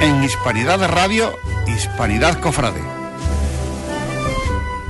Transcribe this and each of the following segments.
En Hispanidad Radio, Hispanidad Cofrade.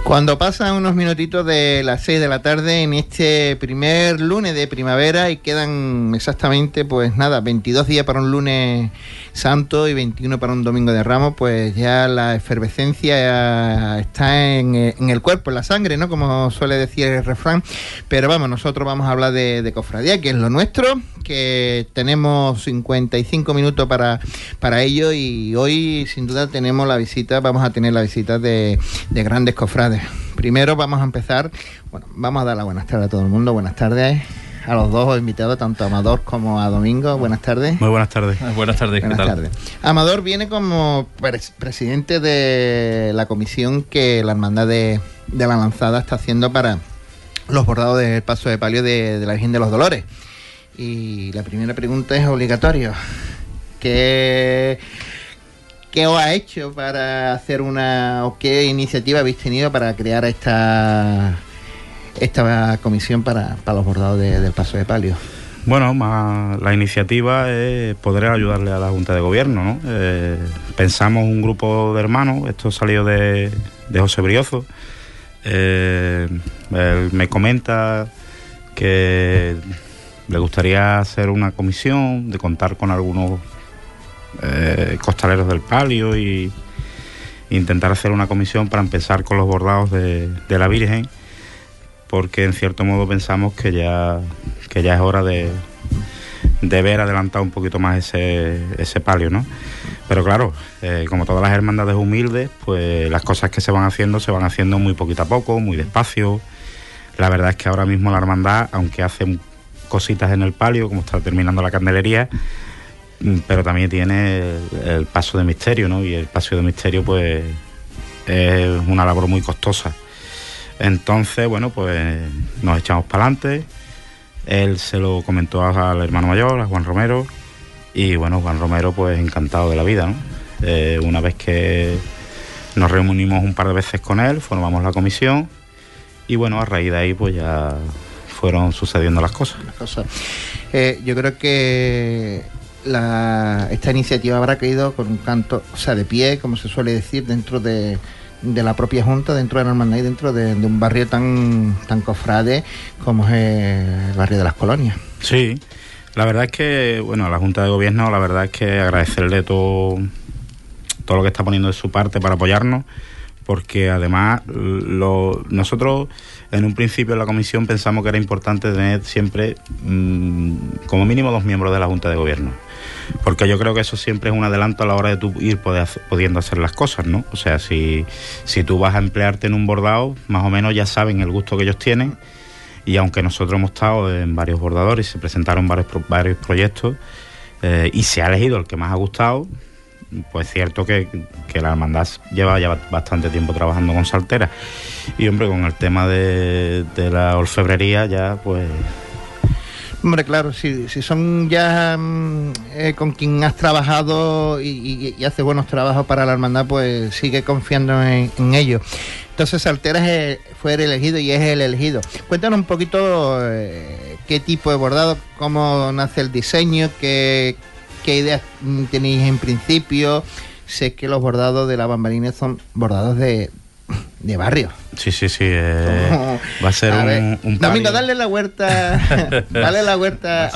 Cuando pasan unos minutitos de las 6 de la tarde en este primer lunes de primavera y quedan exactamente, pues nada, 22 días para un lunes santo y 21 para un domingo de ramos, pues ya la efervescencia está en, el cuerpo, en la sangre, ¿no? Como suele decir el refrán. Pero vamos, nosotros vamos a hablar de, cofradía, que es lo nuestro, que tenemos 55 minutos para, para ello y hoy sin duda tenemos la visita, vamos a tener la visita de, de grandes cofrades Primero vamos a empezar, bueno, vamos a dar la buenas tardes a todo el mundo, buenas tardes a los dos invitados, tanto a Amador como a Domingo. Buenas tardes. Muy buenas tardes. Buenas tardes. Buenas tardes. Amador viene como presidente de la comisión que la Hermandad de, la Lanzada está haciendo para los bordados del paso de palio de, de la Virgen de los Dolores. Y la primera pregunta es obligatoria. ¿Qué ¿Qué os ha hecho para hacer una o qué iniciativa habéis tenido para crear esta esta comisión para, los bordados del paso de palio? Bueno, la iniciativa es poder ayudarle a la Junta de Gobierno. ¿no? Eh, pensamos un grupo de hermanos, esto salió de, de José Briozo. Eh, él me comenta que le gustaría hacer una comisión, de contar con algunos eh, costaleros del palio y intentar hacer una comisión para empezar con los bordados de, la Virgen, porque en cierto modo pensamos que ya, que ya es hora de, de ver adelantado un poquito más ese, ese palio, ¿no? Pero claro, eh, como todas las hermandades humildes, pues las cosas que se van haciendo se van haciendo muy poquito a poco, muy despacio. La verdad es que ahora mismo la hermandad, aunque hace cositas en el palio, como está terminando la candelería, pero también tiene el, paso de misterio, ¿no? Y el paso de misterio, pues, es una labor muy costosa. Entonces, bueno, pues nos echamos para adelante. Él se lo comentó al hermano mayor, a Juan Romero, y bueno, Juan Romero, pues encantado de la vida, ¿no? Eh, una vez que nos reunimos un par de veces con él, formamos la comisión, y bueno, a raíz de ahí, pues ya fueron sucediendo las cosas. Las cosas. Eh, yo creo que esta iniciativa habrá caído con un canto, o sea, de pie, como se suele decir, dentro de, la propia Junta, dentro de la hermandad y dentro de, un barrio tan, cofrade como es el barrio de las colonias. Sí, la verdad es que, bueno, la Junta de Gobierno, la verdad es que agradecerle todo, todo lo que está poniendo de su parte para apoyarnos, porque además lo, nosotros en un principio en la comisión pensamos que era importante tener siempre mm, como mínimo dos miembros de la Junta de Gobierno porque yo creo que eso siempre es un adelanto a la hora de tú ir pudiendo hacer las cosas, ¿no? O sea, si, si tú vas a emplearte en un bordado, más o menos ya saben el gusto que ellos tienen y aunque nosotros hemos estado en varios bordadores y se presentaron varios, varios proyectos eh, y se ha elegido el que más ha gustado, pues es cierto que, que, la hermandad lleva ya bastante tiempo trabajando con salteras y hombre con el tema de, de la orfebrería ya pues Hombre, claro, si, si son ya mm, eh, con quien has trabajado y, hace buenos trabajos para la hermandad, pues sigue confiando en, ellos. Entonces Salteras fue el elegido y es el elegido. Cuéntanos un poquito eh, qué tipo de bordado, cómo nace el diseño, qué, qué ideas mm, tenéis en principio. Sé que los bordados de la bambalina son bordados de, de barrio. Sí, sí, sí. Eh, va a ser un, Domingo, dale la huerta, dale la huerta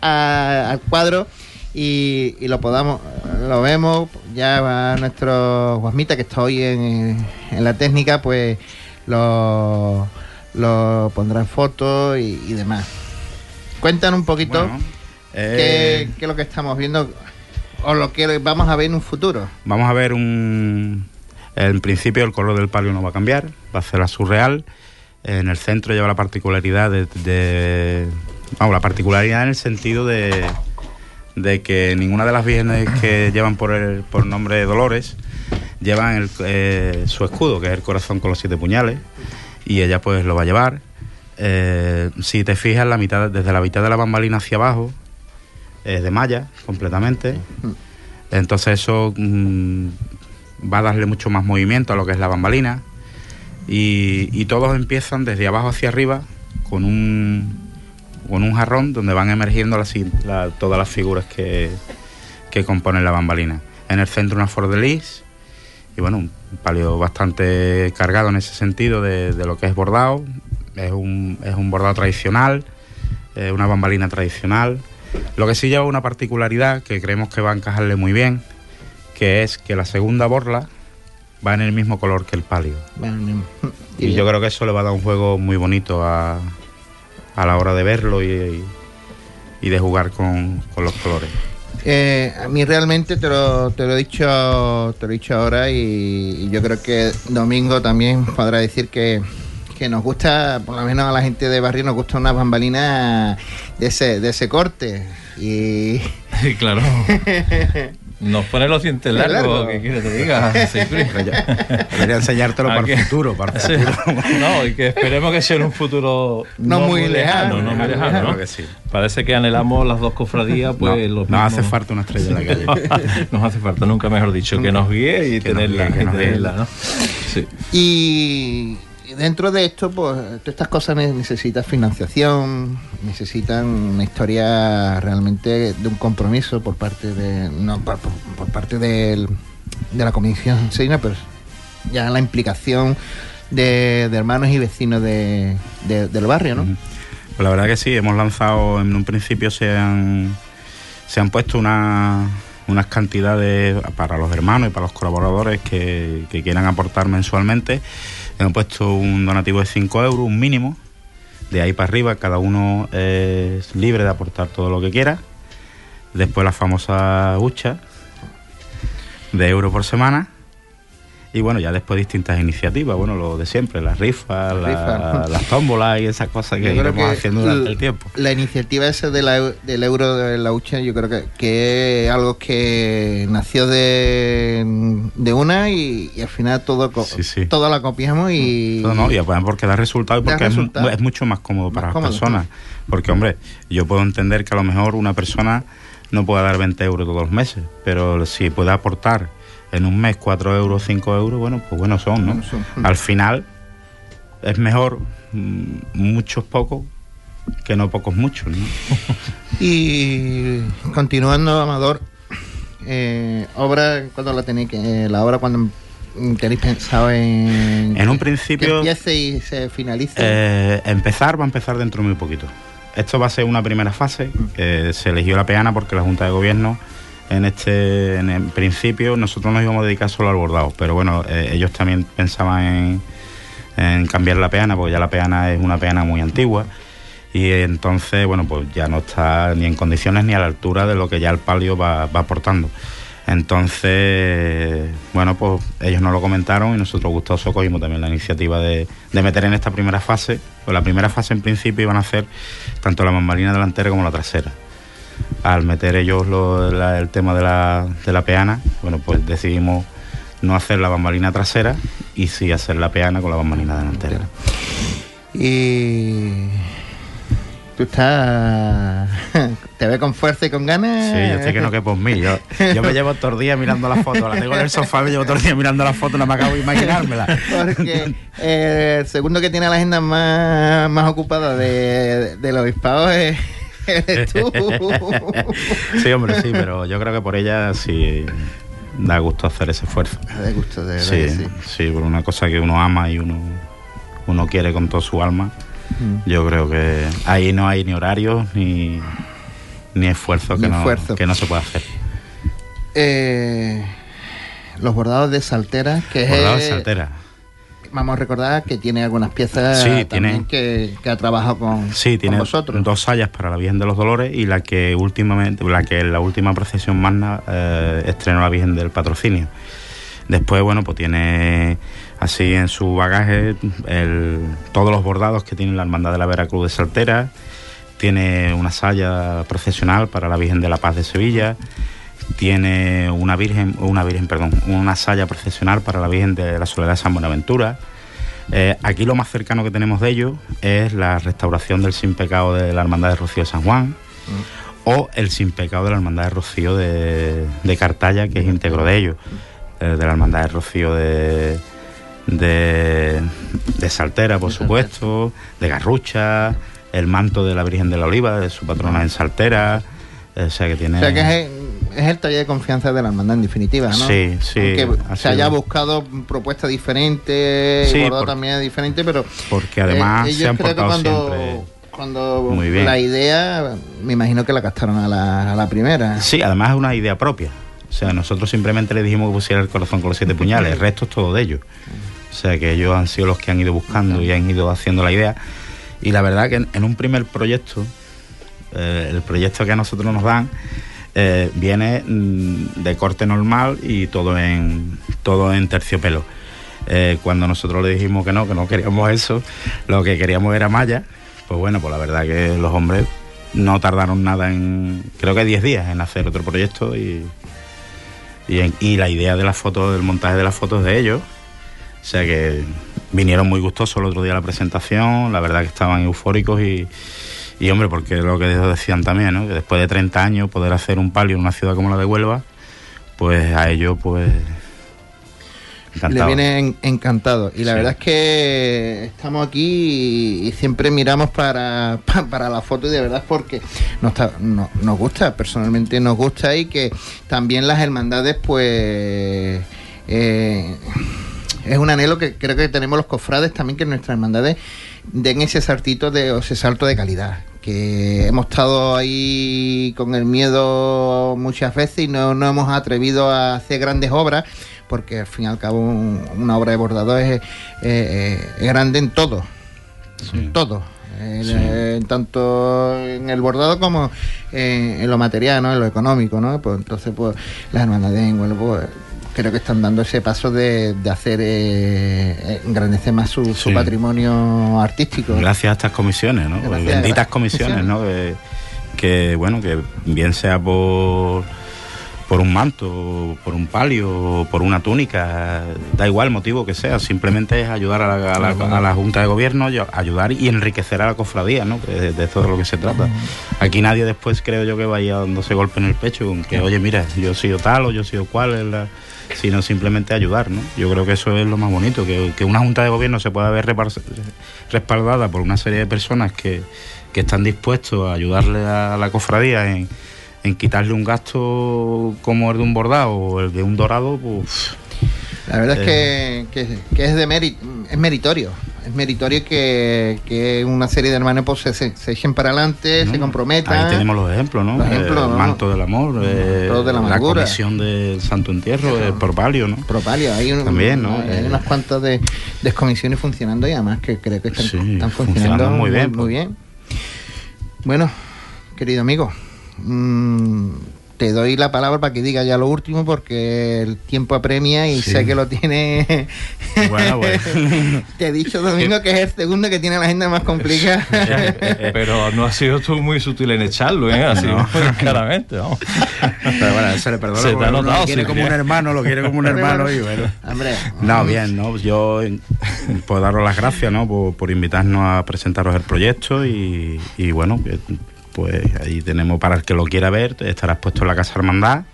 al cuadro y, lo podamos, lo vemos. Ya va nuestro Guasmita que está hoy en, la técnica, pues lo, lo pondrá en foto y, demás. Cuéntanos un poquito qué, eh, qué es lo que estamos viendo o lo que vamos a ver en un futuro. Vamos a ver un en principio el color del palio no va a cambiar, va a ser azul real. En el centro lleva la particularidad de, vamos, la particularidad en el sentido de, de, que ninguna de las vírgenes que llevan por el por nombre de Dolores llevan eh, su escudo, que es el corazón con los siete puñales, y ella pues lo va a llevar. Eh, si te fijas, la mitad, desde la mitad de la bambalina hacia abajo es de malla completamente. Entonces eso mm, va a darle mucho más movimiento a lo que es la bambalina. Y, todos empiezan desde abajo hacia arriba con un, con un jarrón donde van emergiendo todas las figuras que, que componen la bambalina. En el centro una Ford de y bueno, un palio bastante cargado en ese sentido de, lo que es bordado. Es un, es un bordado tradicional, una bambalina tradicional. Lo que sí lleva una particularidad que creemos que va a encajarle muy bien, que es que la segunda borla va en el mismo color que el palio. Y yo creo que eso le va a dar un juego muy bonito a, a la hora de verlo y, y de jugar con, con los colores. Eh, a mí realmente te lo, te lo he dicho te lo he dicho ahora y, yo creo que Domingo también podrá decir que, que, nos gusta, por lo menos a la gente de barrio nos gusta una bambalina de ese, de ese corte. Y claro. Nos pone los dientes largos, ¿qué quieres que te diga? Debería enseñártelo para el futuro, para el futuro. No, y que esperemos que sea en un futuro no, muy lejano. no muy lejano, ¿no? Que sí. Parece que anhelamos las dos cofradías, pues no, Nos hace falta una estrella en la calle. nos hace falta, nunca mejor dicho, que nos guíe y tenerla, que tenerla, ¿no? Sí. Y dentro de esto, pues estas cosas necesitan financiación, necesitan una historia realmente de un compromiso por parte de no por, parte de la comisión Seina, pero ya la implicación de, hermanos y vecinos de, del barrio, ¿no? Pues la verdad que sí, hemos lanzado, en un principio se han, se han puesto una, unas cantidades para los hermanos y para los colaboradores que, que quieran aportar mensualmente Hemos puesto un donativo de 5 euros, un mínimo. De ahí para arriba, cada uno es libre de aportar todo lo que quiera. Después la famosa hucha de euro por semana. Y bueno, ya después distintas iniciativas, bueno, lo de siempre, las rifas, las tómbolas y esas cosas que iremos haciendo durante el tiempo. La iniciativa esa de del euro de la hucha, yo creo que, que es algo que nació de, de una y, al final todo, todo la copiamos y... Todo no, y porque da resultado y porque Es, mucho más cómodo para las personas. Porque, hombre, yo puedo entender que a lo mejor una persona no pueda dar 20 euros todos los meses, pero si puede aportar en un mes 4 euros, 5 euros, bueno, pues bueno son, ¿no? Al final es mejor mm, muchos pocos que no pocos muchos, ¿no? y continuando, Amador, eh, obra, cuando la tenéis que, la obra cuando tenéis pensado en en un principio que empiece y se finalice. eh, empezar va a empezar dentro de muy poquito. Esto va a ser una primera fase que se eligió la peana porque la Junta de Gobierno en este en principio nosotros nos íbamos a dedicar solo al bordado, pero bueno, eh, ellos también pensaban en, cambiar la peana, porque ya la peana es una peana muy antigua y entonces, bueno, pues ya no está ni en condiciones ni a la altura de lo que ya el palio va, aportando. Entonces, bueno, pues ellos nos lo comentaron y nosotros gustosos cogimos también la iniciativa de, de, meter en esta primera fase. Pues la primera fase en principio iban a hacer tanto la bambalina delantera como la trasera al meter ellos el tema de la, de la peana, bueno, pues decidimos no hacer la bambalina trasera y sí hacer la peana con la bambalina delantera. Y tú estás te ves con fuerza y con ganas sí yo sé que no que por mí yo, me llevo todo el día mirando la foto la tengo en el sofá me llevo todo el día mirando la foto no me acabo de imaginármela porque eh, el segundo que tiene la agenda más, más ocupada de, de los obispado es sí, hombre, sí, pero yo creo que por ella sí da gusto hacer ese esfuerzo. Da gusto, de sí, sí. sí, por una cosa que uno ama y uno, uno quiere con toda su alma. Mm. Yo creo que ahí no hay ni horarios ni, ni esfuerzo, que, no, que no se puede hacer. Eh, los bordados de saltera, que bordados de saltera vamos a recordar que tiene algunas piezas también que, ha trabajado con, sí, tiene dos sayas para la Virgen de los Dolores y la que últimamente, la que en la última procesión magna eh, estrenó la Virgen del Patrocinio. Después, bueno, pues tiene así en su bagaje todos los bordados que tiene la Hermandad de la Veracruz de Saltera, tiene una saya procesional para la Virgen de la Paz de Sevilla, tiene una virgen, una virgen, perdón, una saya procesional para la Virgen de la Soledad de San Buenaventura. Eh, aquí lo más cercano que tenemos de ello es la restauración del sin pecado de la Hermandad de Rocío de San Juan mm. o el sin pecado de la Hermandad de Rocío de, de Cartaya, que es íntegro de ellos, eh, de la Hermandad de Rocío de, de, Saltera, por supuesto, de Garrucha, el manto de la Virgen de la Oliva, de su patrona en Saltera. O sea que tiene. O sea que es es el taller de confianza de la hermandad en definitiva, ¿no? Sí, sí. Aunque se haya buscado propuestas diferentes, sí, bordado también diferente, pero porque además eh, se han portado cuando, siempre cuando Muy bien. la idea, me imagino que la captaron a la, a la primera. Sí, además es una idea propia. O sea, nosotros simplemente le dijimos que pusiera el corazón con los siete puñales, el resto es todo de ellos. O sea, que ellos han sido los que han ido buscando y han ido haciendo la idea. Y la verdad que en, un primer proyecto, eh, el proyecto que a nosotros nos dan, eh, viene mm, de corte normal y todo en, todo en terciopelo. Eh, cuando nosotros le dijimos que no, que no queríamos eso, lo que queríamos era malla, pues bueno, pues la verdad que los hombres no tardaron nada en, creo que 10 días en hacer otro proyecto y, y, la idea de las fotos, del montaje de las fotos de ellos. O sea que vinieron muy gustosos el otro día a la presentación, la verdad que estaban eufóricos y, y hombre, porque lo que decían también, ¿no? que después de 30 años poder hacer un palio en una ciudad como la de Huelva, pues a ellos pues... Le viene encantado. Y la verdad es que estamos aquí y, siempre miramos para, para, la foto y de verdad es porque nos, nos gusta, personalmente nos gusta y que también las hermandades pues... Eh, es un anhelo que creo que tenemos los cofrades también que nuestras hermandades den ese saltito de ese salto de calidad que hemos estado ahí con el miedo muchas veces y no, no hemos atrevido a hacer grandes obras porque al fin y al cabo una obra de bordado es, grande en todo en todo tanto en el bordado como en, lo material, ¿no? en lo económico, ¿no? Pues entonces, pues las hermandades bueno, pues creo que están dando ese paso de, hacer eh, engrandecer más su, patrimonio artístico. Gracias a estas comisiones, ¿no? Benditas comisiones, ¿no? Que, bueno, que bien sea por por un manto, por un palio, por una túnica, da igual el motivo que sea, simplemente es ayudar a la, Junta de Gobierno, ayudar y enriquecer a la cofradía, ¿no? De, de todo lo que se trata. Aquí nadie después creo yo que vaya dándose golpe en el pecho con que, oye, mira, yo he sido tal o yo he sido cual, la sino simplemente ayudar. ¿no? Yo creo que eso es lo más bonito, que, una Junta de Gobierno se pueda ver respaldada por una serie de personas que, que están dispuestos a ayudarle a la cofradía en, en quitarle un gasto como el de un bordado o el de un dorado, pues la verdad es eh. que, que, es de es meritorio. Es meritorio que, una serie de hermanos pues, se, se, echen para adelante, se comprometan. Ahí tenemos los ejemplos, ¿no? el manto del amor, eh, de la, la, comisión del Santo Entierro, el Propalio, ¿no? Propalio, hay, También, ¿no? hay unas cuantas de, descomisiones funcionando y además que creo que están, funcionando, muy bien. Muy, pues. bien. Bueno, querido amigo, mmm, te doy la palabra para que diga ya lo último porque el tiempo apremia y sé que lo tiene. Bueno, bueno. te he dicho, Domingo, que es el segundo que tiene la agenda más complicada. Pero no has sido tú muy sutil en echarlo, ¿eh? Así, no. claramente, vamos. Pero bueno, eso le perdono. Se te ha notado, lo quiere como un hermano, lo quiere como un hermano y bueno. Hombre. No, bien, ¿no? Yo puedo daros las gracias, ¿no? Por, por invitarnos a presentaros el proyecto y, y bueno, pues ahí tenemos para el que lo quiera ver, estará expuesto en la Casa Hermandad.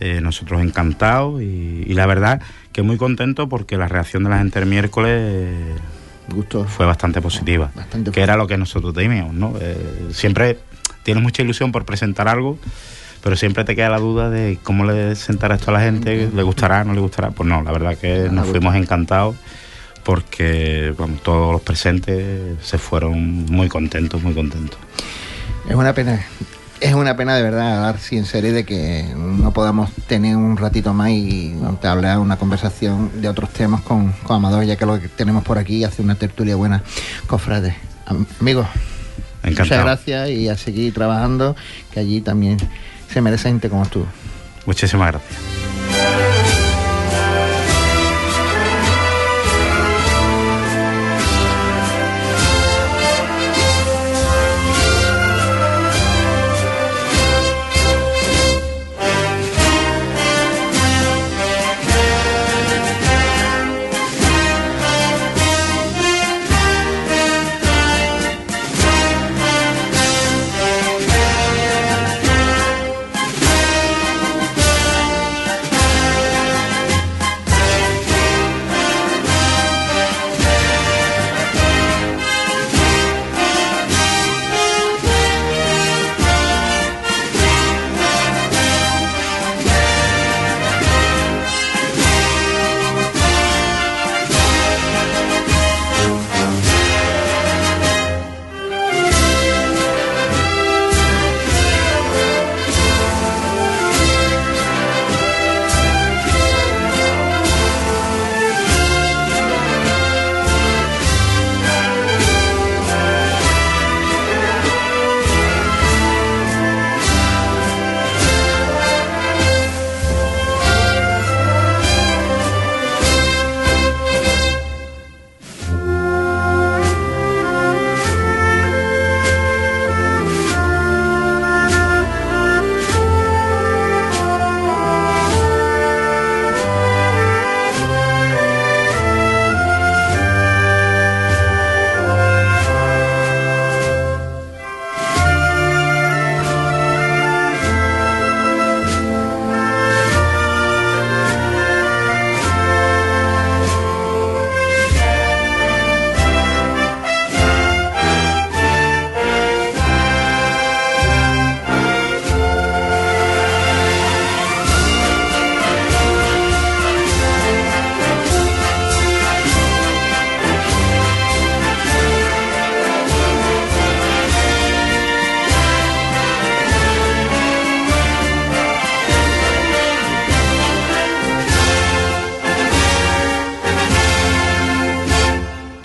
Eh, nosotros encantados y, la verdad que muy contento porque la reacción de la gente el miércoles fue bastante positiva, que era lo que nosotros temíamos, ¿no? Eh, siempre tienes mucha ilusión por presentar algo, pero siempre te queda la duda de cómo le sentará esto a la gente, le gustará, no le gustará. Pues no, la verdad que nos fuimos encantados porque todos los presentes se fueron muy contentos, muy contentos. Es una pena, es una pena de verdad hablar en serie de que no podamos tener un ratito más y hablar una conversación de otros temas con, con Amador, ya que lo que tenemos por aquí hace una tertulia buena, cofrades. Amigos, muchas gracias y a seguir trabajando, que allí también se merece gente como tú. Muchísimas gracias.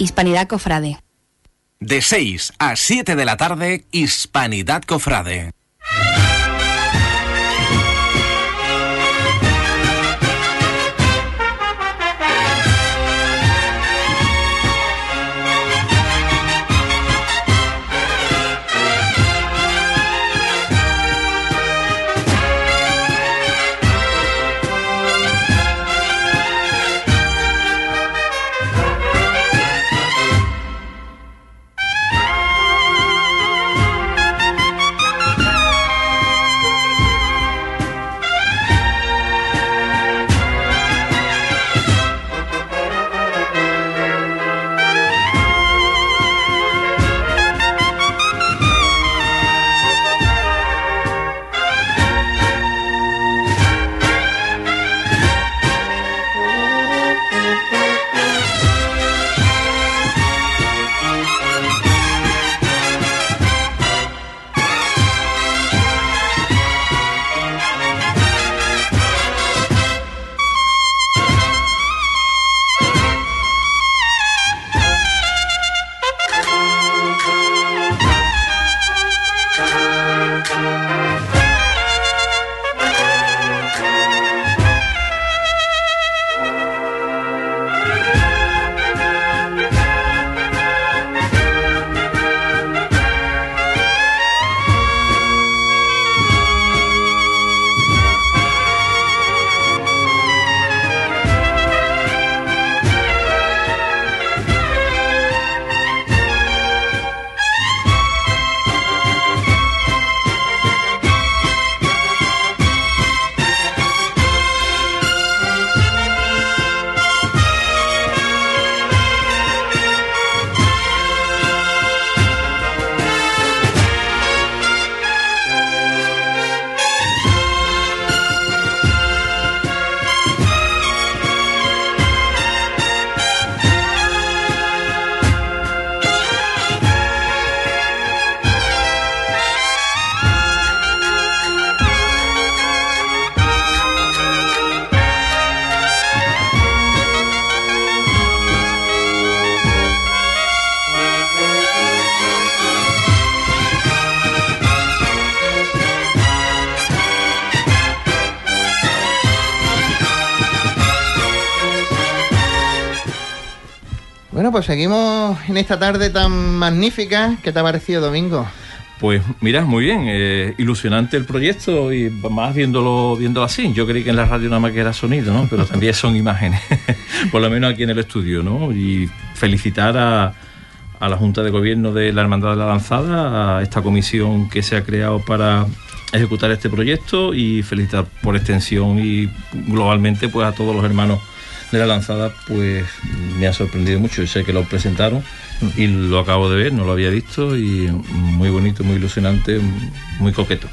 Hispanidad Cofrade. De 6 a 7 de la tarde, Hispanidad Cofrade. Seguimos en esta tarde tan magnífica. ¿Qué te ha parecido, Domingo? Pues mira, muy bien, eh, ilusionante el proyecto y más viéndolo, viéndolo así. Yo creí que en la radio nada más que era sonido, ¿no? Pero también son imágenes, por lo menos aquí en el estudio, ¿no? Y felicitar a, a la Junta de Gobierno de la Hermandad de la Lanzada, a esta comisión que se ha creado para ejecutar este proyecto y felicitar por extensión y globalmente pues a todos los hermanos de la lanzada pues me ha sorprendido mucho. Yo sé que lo presentaron y lo acabo de ver, no lo había visto y muy bonito, muy ilusionante, muy coqueto.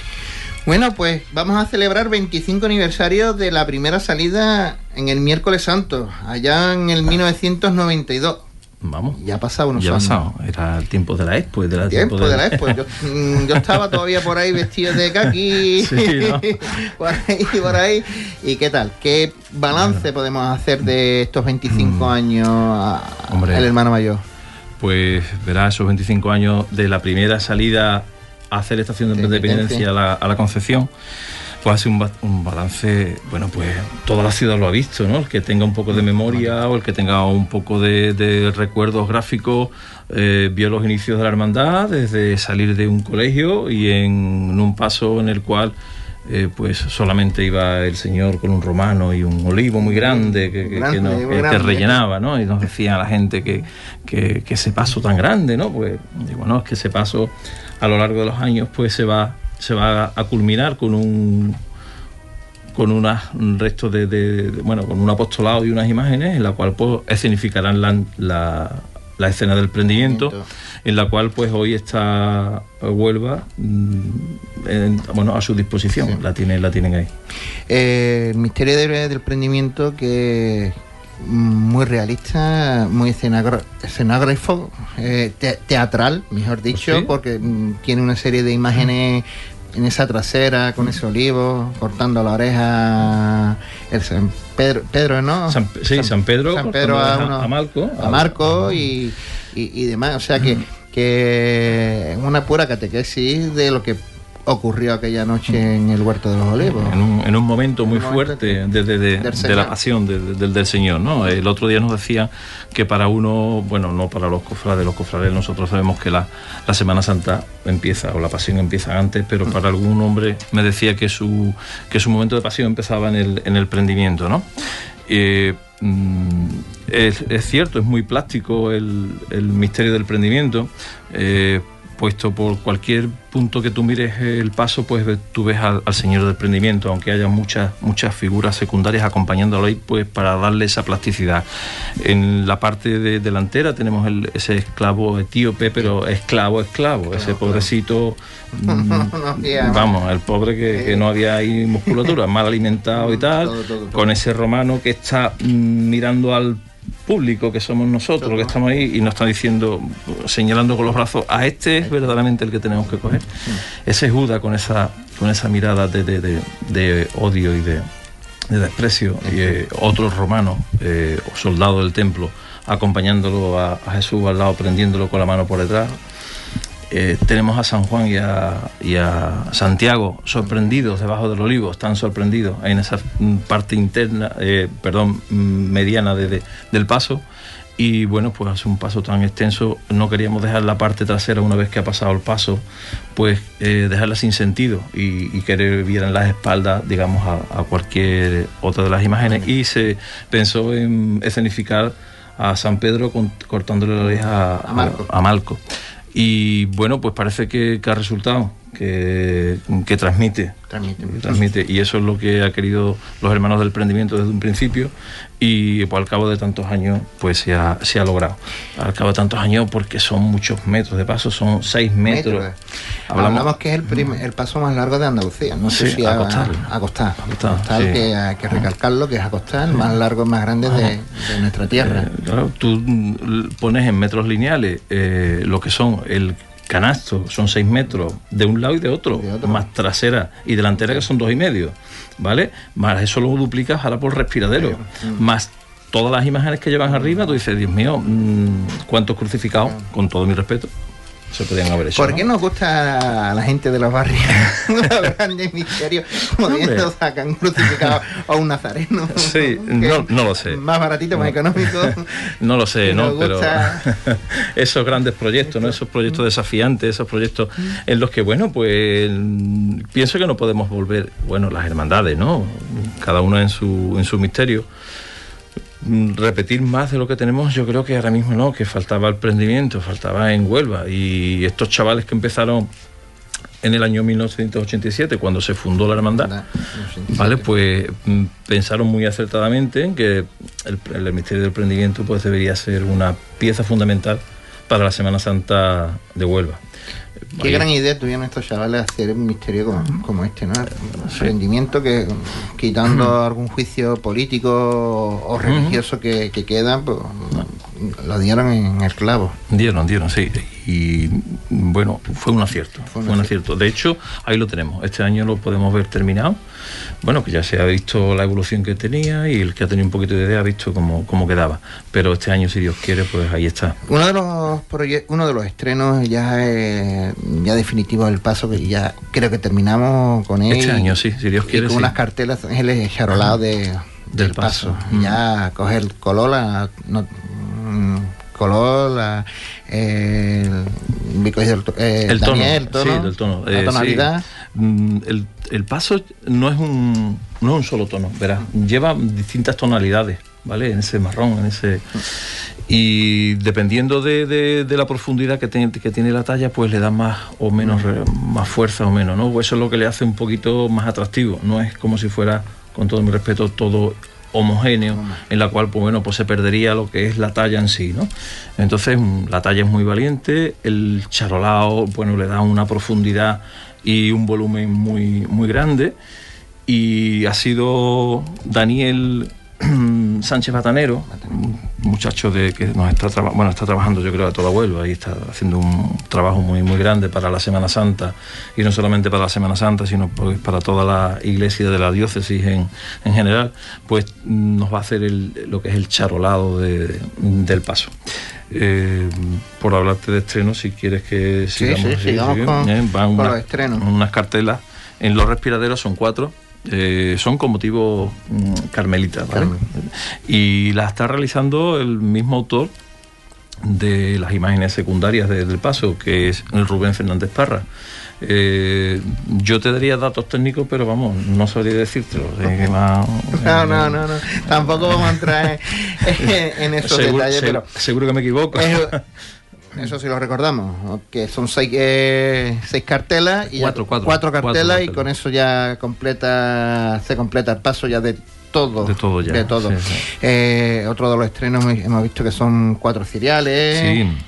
Bueno, pues vamos a celebrar 25 aniversario de la primera salida en el miércoles santo, allá en el 1992. Vamos. Ya ha pasado unos ya años. pasado. Era el tiempo de la Expo. De la Tiempo de la Expo. Yo, mm, yo estaba todavía por ahí vestido de kaki. Sí, ¿no? por ahí, por ahí. ¿Y qué tal? ¿Qué balance podemos hacer de estos 25 años a- Mm. Hombre. el hermano mayor? Pues verá esos 25 años de la primera salida a hacer estación de De independencia a Independencia. la, a la Concepción, pues hace un, un balance, bueno, pues toda la ciudad lo ha visto, ¿no? El que tenga un poco de memoria o el que tenga un poco de, de recuerdos gráficos, eh, vio los inicios de la hermandad desde salir de un colegio y en, un paso en el cual eh, pues solamente iba el señor con un romano y un olivo muy grande que, que- que Grande, no- muy que- que grande. rellenaba, ¿no? Y nos decía la gente que, que, ese paso tan grande, ¿no? Pues digo, no, es que ese paso a lo largo de los años pues se va, se va a culminar con un con unas un resto de, de- de- bueno con un apostolado y unas imágenes en la cual pues escenificarán la, la, la escena del prendimiento en la cual pues hoy está Huelva mm, en- bueno a su disposición Sí. la tienen la tienen ahí Eh, el misterio de- del prendimiento que muy realista, muy escenógrafo, eh, te- teatral, mejor dicho, Sí. porque mm, tiene una serie de imágenes en esa trasera con ese olivo, cortando la oreja, el San Pedro, Pedro ¿no? San, sí, San, Pedro, San Pedro a, a, uno, a, Marco. A Marco y, y, y demás. O sea que, que una pura catequesis de lo que ocurrió aquella noche en el Huerto de los Olivos. En un, en un momento muy fuerte de, de, de, de, la pasión del, del Señor. ¿no? El otro día nos decía que para uno, bueno, no para los cofrades, los cofrades nosotros sabemos que la, la Semana Santa empieza, o la pasión empieza antes, pero para algún hombre me decía que su, que su momento de pasión empezaba en el, en el prendimiento. ¿no? Eh, es, es, cierto, es muy plástico el, el misterio del prendimiento. Eh, puesto por cualquier punto que tú mires el paso, pues tú ves al, al, Señor del Prendimiento, aunque haya muchas, muchas figuras secundarias acompañándolo ahí, pues para darle esa plasticidad. En la parte de, delantera tenemos el, ese esclavo etíope, pero esclavo, esclavo, ese pobrecito, mmm, vamos, el pobre que, que, no había ahí musculatura, mal alimentado y tal, todo, todo, todo. con ese romano que está mmm, mirando al público que somos nosotros, que estamos ahí y nos está diciendo, señalando con los brazos, a este es verdaderamente el que tenemos que coger. Ese Judas con esa, con esa mirada de, de, de, de odio y de, desprecio, y eh, otro romano, eh, soldado del templo, acompañándolo a, a, Jesús al lado, prendiéndolo con la mano por detrás. Eh, tenemos a San Juan y a, y a, Santiago sorprendidos debajo del olivo, están sorprendidos en esa parte interna, eh, perdón, mediana de, de, del paso. Y bueno, pues hace un paso tan extenso, no queríamos dejar la parte trasera una vez que ha pasado el paso, pues eh, dejarla sin sentido y, y, que vieran las espaldas, digamos, a, a, cualquier otra de las imágenes. Y se pensó en escenificar a San Pedro con, cortándole la oreja a, a. A Malco y bueno, pues parece que, ha resultado, que, que transmite, transmite, que transmite. Y eso es lo que ha querido los hermanos del prendimiento desde un principio y pues, al cabo de tantos años pues se ha, se ha logrado. Al cabo de tantos años porque son muchos metros de paso, son seis metros. metros. Hablamos, Hablamos, que es el, primer, el, paso más largo de Andalucía, no sé si acostar. A, acostar, acostar, acostar sí. que hay que recalcarlo, que es acostar, el más largo, más grande de, de nuestra tierra. Eh, claro, tú pones en metros lineales eh, lo que son el canasto, son 6 metros de un lado y de otro, de otro, más trasera y delantera que son dos y medio, ¿vale? Más eso lo duplicas ahora por respiradero, sí. más todas las imágenes que llevan arriba, tú dices, Dios mío, mmm, ¿cuántos crucificados? Con todo mi respeto se podían haber hecho. ¿Por qué ¿no? nos gusta a la gente de los barrios grandes misterios como viendo sacan crucificado a un nazareno? Sí, no, no, lo sé. Más baratito, más económico. no lo sé, ¿no? Pero esos grandes proyectos, ¿no? Esos proyectos desafiantes, esos proyectos en los que, bueno, pues pienso que no podemos volver, bueno, las hermandades, ¿no? Cada una en su, en su misterio repetir más de lo que tenemos, yo creo que ahora mismo no, que faltaba el prendimiento, faltaba en Huelva. Y estos chavales que empezaron en el año 1987, cuando se fundó la hermandad, ¿vale? Pues pensaron muy acertadamente en que el, el misterio del prendimiento pues debería ser una pieza fundamental para la Semana Santa de Huelva. Qué gran idea tuvieron estos chavales hacer un misterio como, como este, ¿no? Un sí. rendimiento que, quitando uh -huh. algún juicio político o religioso uh -huh. que, que, queda, pues lo dieron en el clavo. Dieron, dieron, sí. Y bueno, fue un acierto. Fue un, fue un acierto. De hecho, ahí lo tenemos. Este año lo podemos ver terminado. Bueno, que ya se ha visto la evolución que tenía y el que ha tenido un poquito de idea ha visto cómo, cómo quedaba. Pero este año, si Dios quiere, pues ahí está. Uno de los, uno de los estrenos ya, eh, ya definitivo del paso, que ya creo que terminamos con él. Este año, sí, si Dios quiere. Y con sí. unas cartelas, el charolado de, del, del paso. paso. Mm. Ya coger color, la, no, color, la, eh, el, eh, el tono, Daniel, tono, sí, del tono. la tonalidad. Sí. El, el, paso no es un no es un solo tono, verás, lleva distintas tonalidades, ¿vale? En ese marrón, en ese y dependiendo de, de, de la profundidad que, te, que, tiene la talla, pues le da más o menos más fuerza o menos, ¿no? Eso es lo que le hace un poquito más atractivo. No es como si fuera, con todo mi respeto, todo homogéneo en la cual pues bueno pues se perdería lo que es la talla en sí no entonces la talla es muy valiente el charolao bueno le da una profundidad y un volumen muy muy grande. Y ha sido Daniel Sánchez Batanero muchacho de que nos está trabajando, bueno, está trabajando yo creo a toda Huelva y está haciendo un trabajo muy muy grande para la Semana Santa y no solamente para la Semana Santa, sino pues para toda la iglesia de la diócesis en, en general, pues nos va a hacer lo que es el charolado del paso. Eh, por hablarte de estrenos, si quieres que sigamos, sigamos con, eh, van los estrenos. Unas cartelas en los respiraderos son cuatro eh, son con motivo mm, carmelita. Y la está realizando el mismo autor de las imágenes secundarias del paso, que es el Rubén Fernández Parra. Eh, yo te daría datos técnicos, pero vamos, no sabría decírtelo. no, no, no, no, Tampoco vamos a entrar en, esos detalles. pero seguro que me equivoco. Eso sí lo recordamos, que son seis, eh, seis cartelas y cuatro, cuatro, cartelas y con eso ya completa se completa el paso ya de todo. De todo ya. De todo. Eh, otro de los estrenos hemos visto que son cuatro cereales. Sí,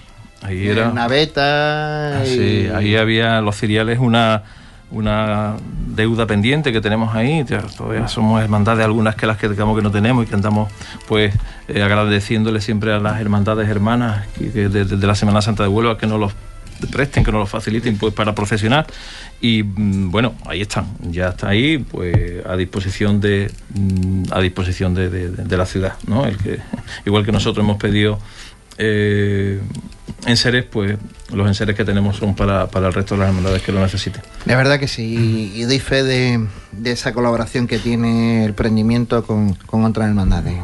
ahí era. Una beta. Ah, sí, ahí había los cereales, una una deuda pendiente que tenemos ahí, todavía somos hermandades algunas que las que digamos que no tenemos y que andamos pues eh, agradeciéndole siempre a las hermandades hermanas que, de, la Semana Santa de Huelva que nos los presten, que nos los faciliten pues para profesionar y mm, bueno, ahí están, ya está ahí pues a disposición de mm, a disposición de, de la ciudad, ¿no? El que igual que nosotros hemos pedido eh, enseres, pues los enseres que tenemos son para, el resto de las hermandades que lo necesiten. De verdad que sí, y, doy fe de, esa colaboración que tiene el prendimiento con, otras hermandades,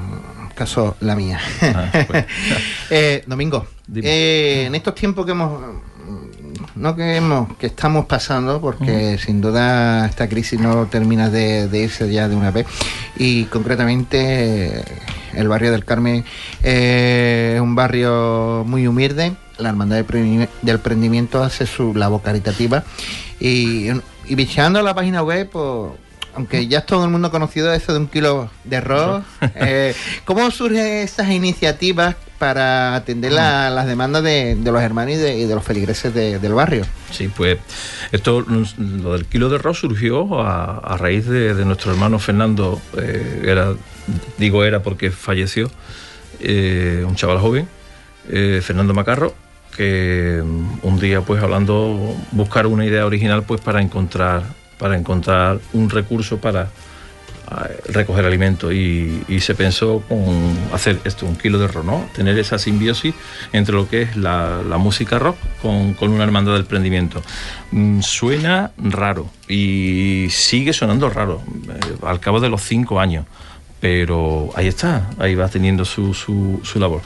caso la mía. Ah, pues. eh, Domingo, eh, en estos tiempos que hemos no que hemos, que estamos pasando, porque sin duda esta crisis no termina de, irse ya de una vez. Y concretamente el barrio del Carmen eh, es un barrio muy humilde. La Hermandad del Emprendimiento hace su labor caritativa y, y bicheando la página web, pues aunque ya es todo el mundo conocido eso de un kilo de arroz, eh, ¿cómo surgen estas iniciativas para atender las demandas de, los hermanos y de, los feligreses del barrio? Sí, pues esto, lo del kilo de arroz surgió a, raíz de, nuestro hermano Fernando, eh, era, digo era porque falleció, eh, un chaval joven, Fernando Macarro, que mm, un día pues hablando, buscar una idea original pues para encontrar para encontrar un recurso para eh, recoger alimento y, se pensó con hacer esto, un kilo de rock, ¿no? Tener esa simbiosis entre lo que es la, música rock con, una hermandad del prendimiento. Mm, suena raro y sigue sonando raro eh, al cabo de los cinco años, pero ahí está, ahí va teniendo su, su, labor.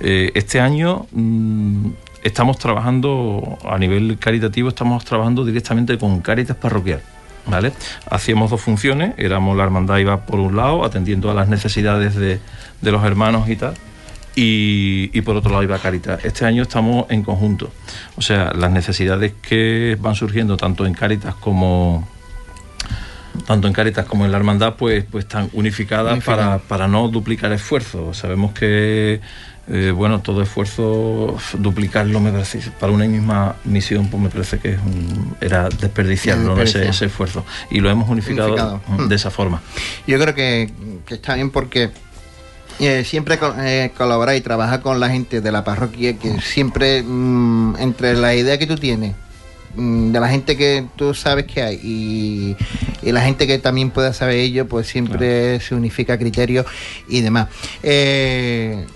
Eh, este año mm, estamos trabajando a nivel caritativo, estamos trabajando directamente con Caritas Parroquial. ¿Vale? Hacíamos dos funciones, éramos la hermandad iba por un lado atendiendo a las necesidades de, los hermanos y tal, y, por otro lado iba Caritas. Este año estamos en conjunto, o sea, las necesidades que van surgiendo tanto en Caritas como tanto en Caritas como en la hermandad, pues, pues están unificadas para, para no duplicar esfuerzos. Sabemos que eh, bueno, todo esfuerzo, duplicarlo me parece, para una misma misión, pues me parece que era desperdiciarlo, ese, esfuerzo. Y lo hemos unificado, mm, de esa forma. Yo creo que, está bien porque eh, siempre eh, colaborar y trabajar con la gente de la parroquia, que siempre mm, entre la idea que tú tienes, de la gente que tú sabes que hay y, la gente que también pueda saber ello, pues siempre se unifica criterios y demás. Eh,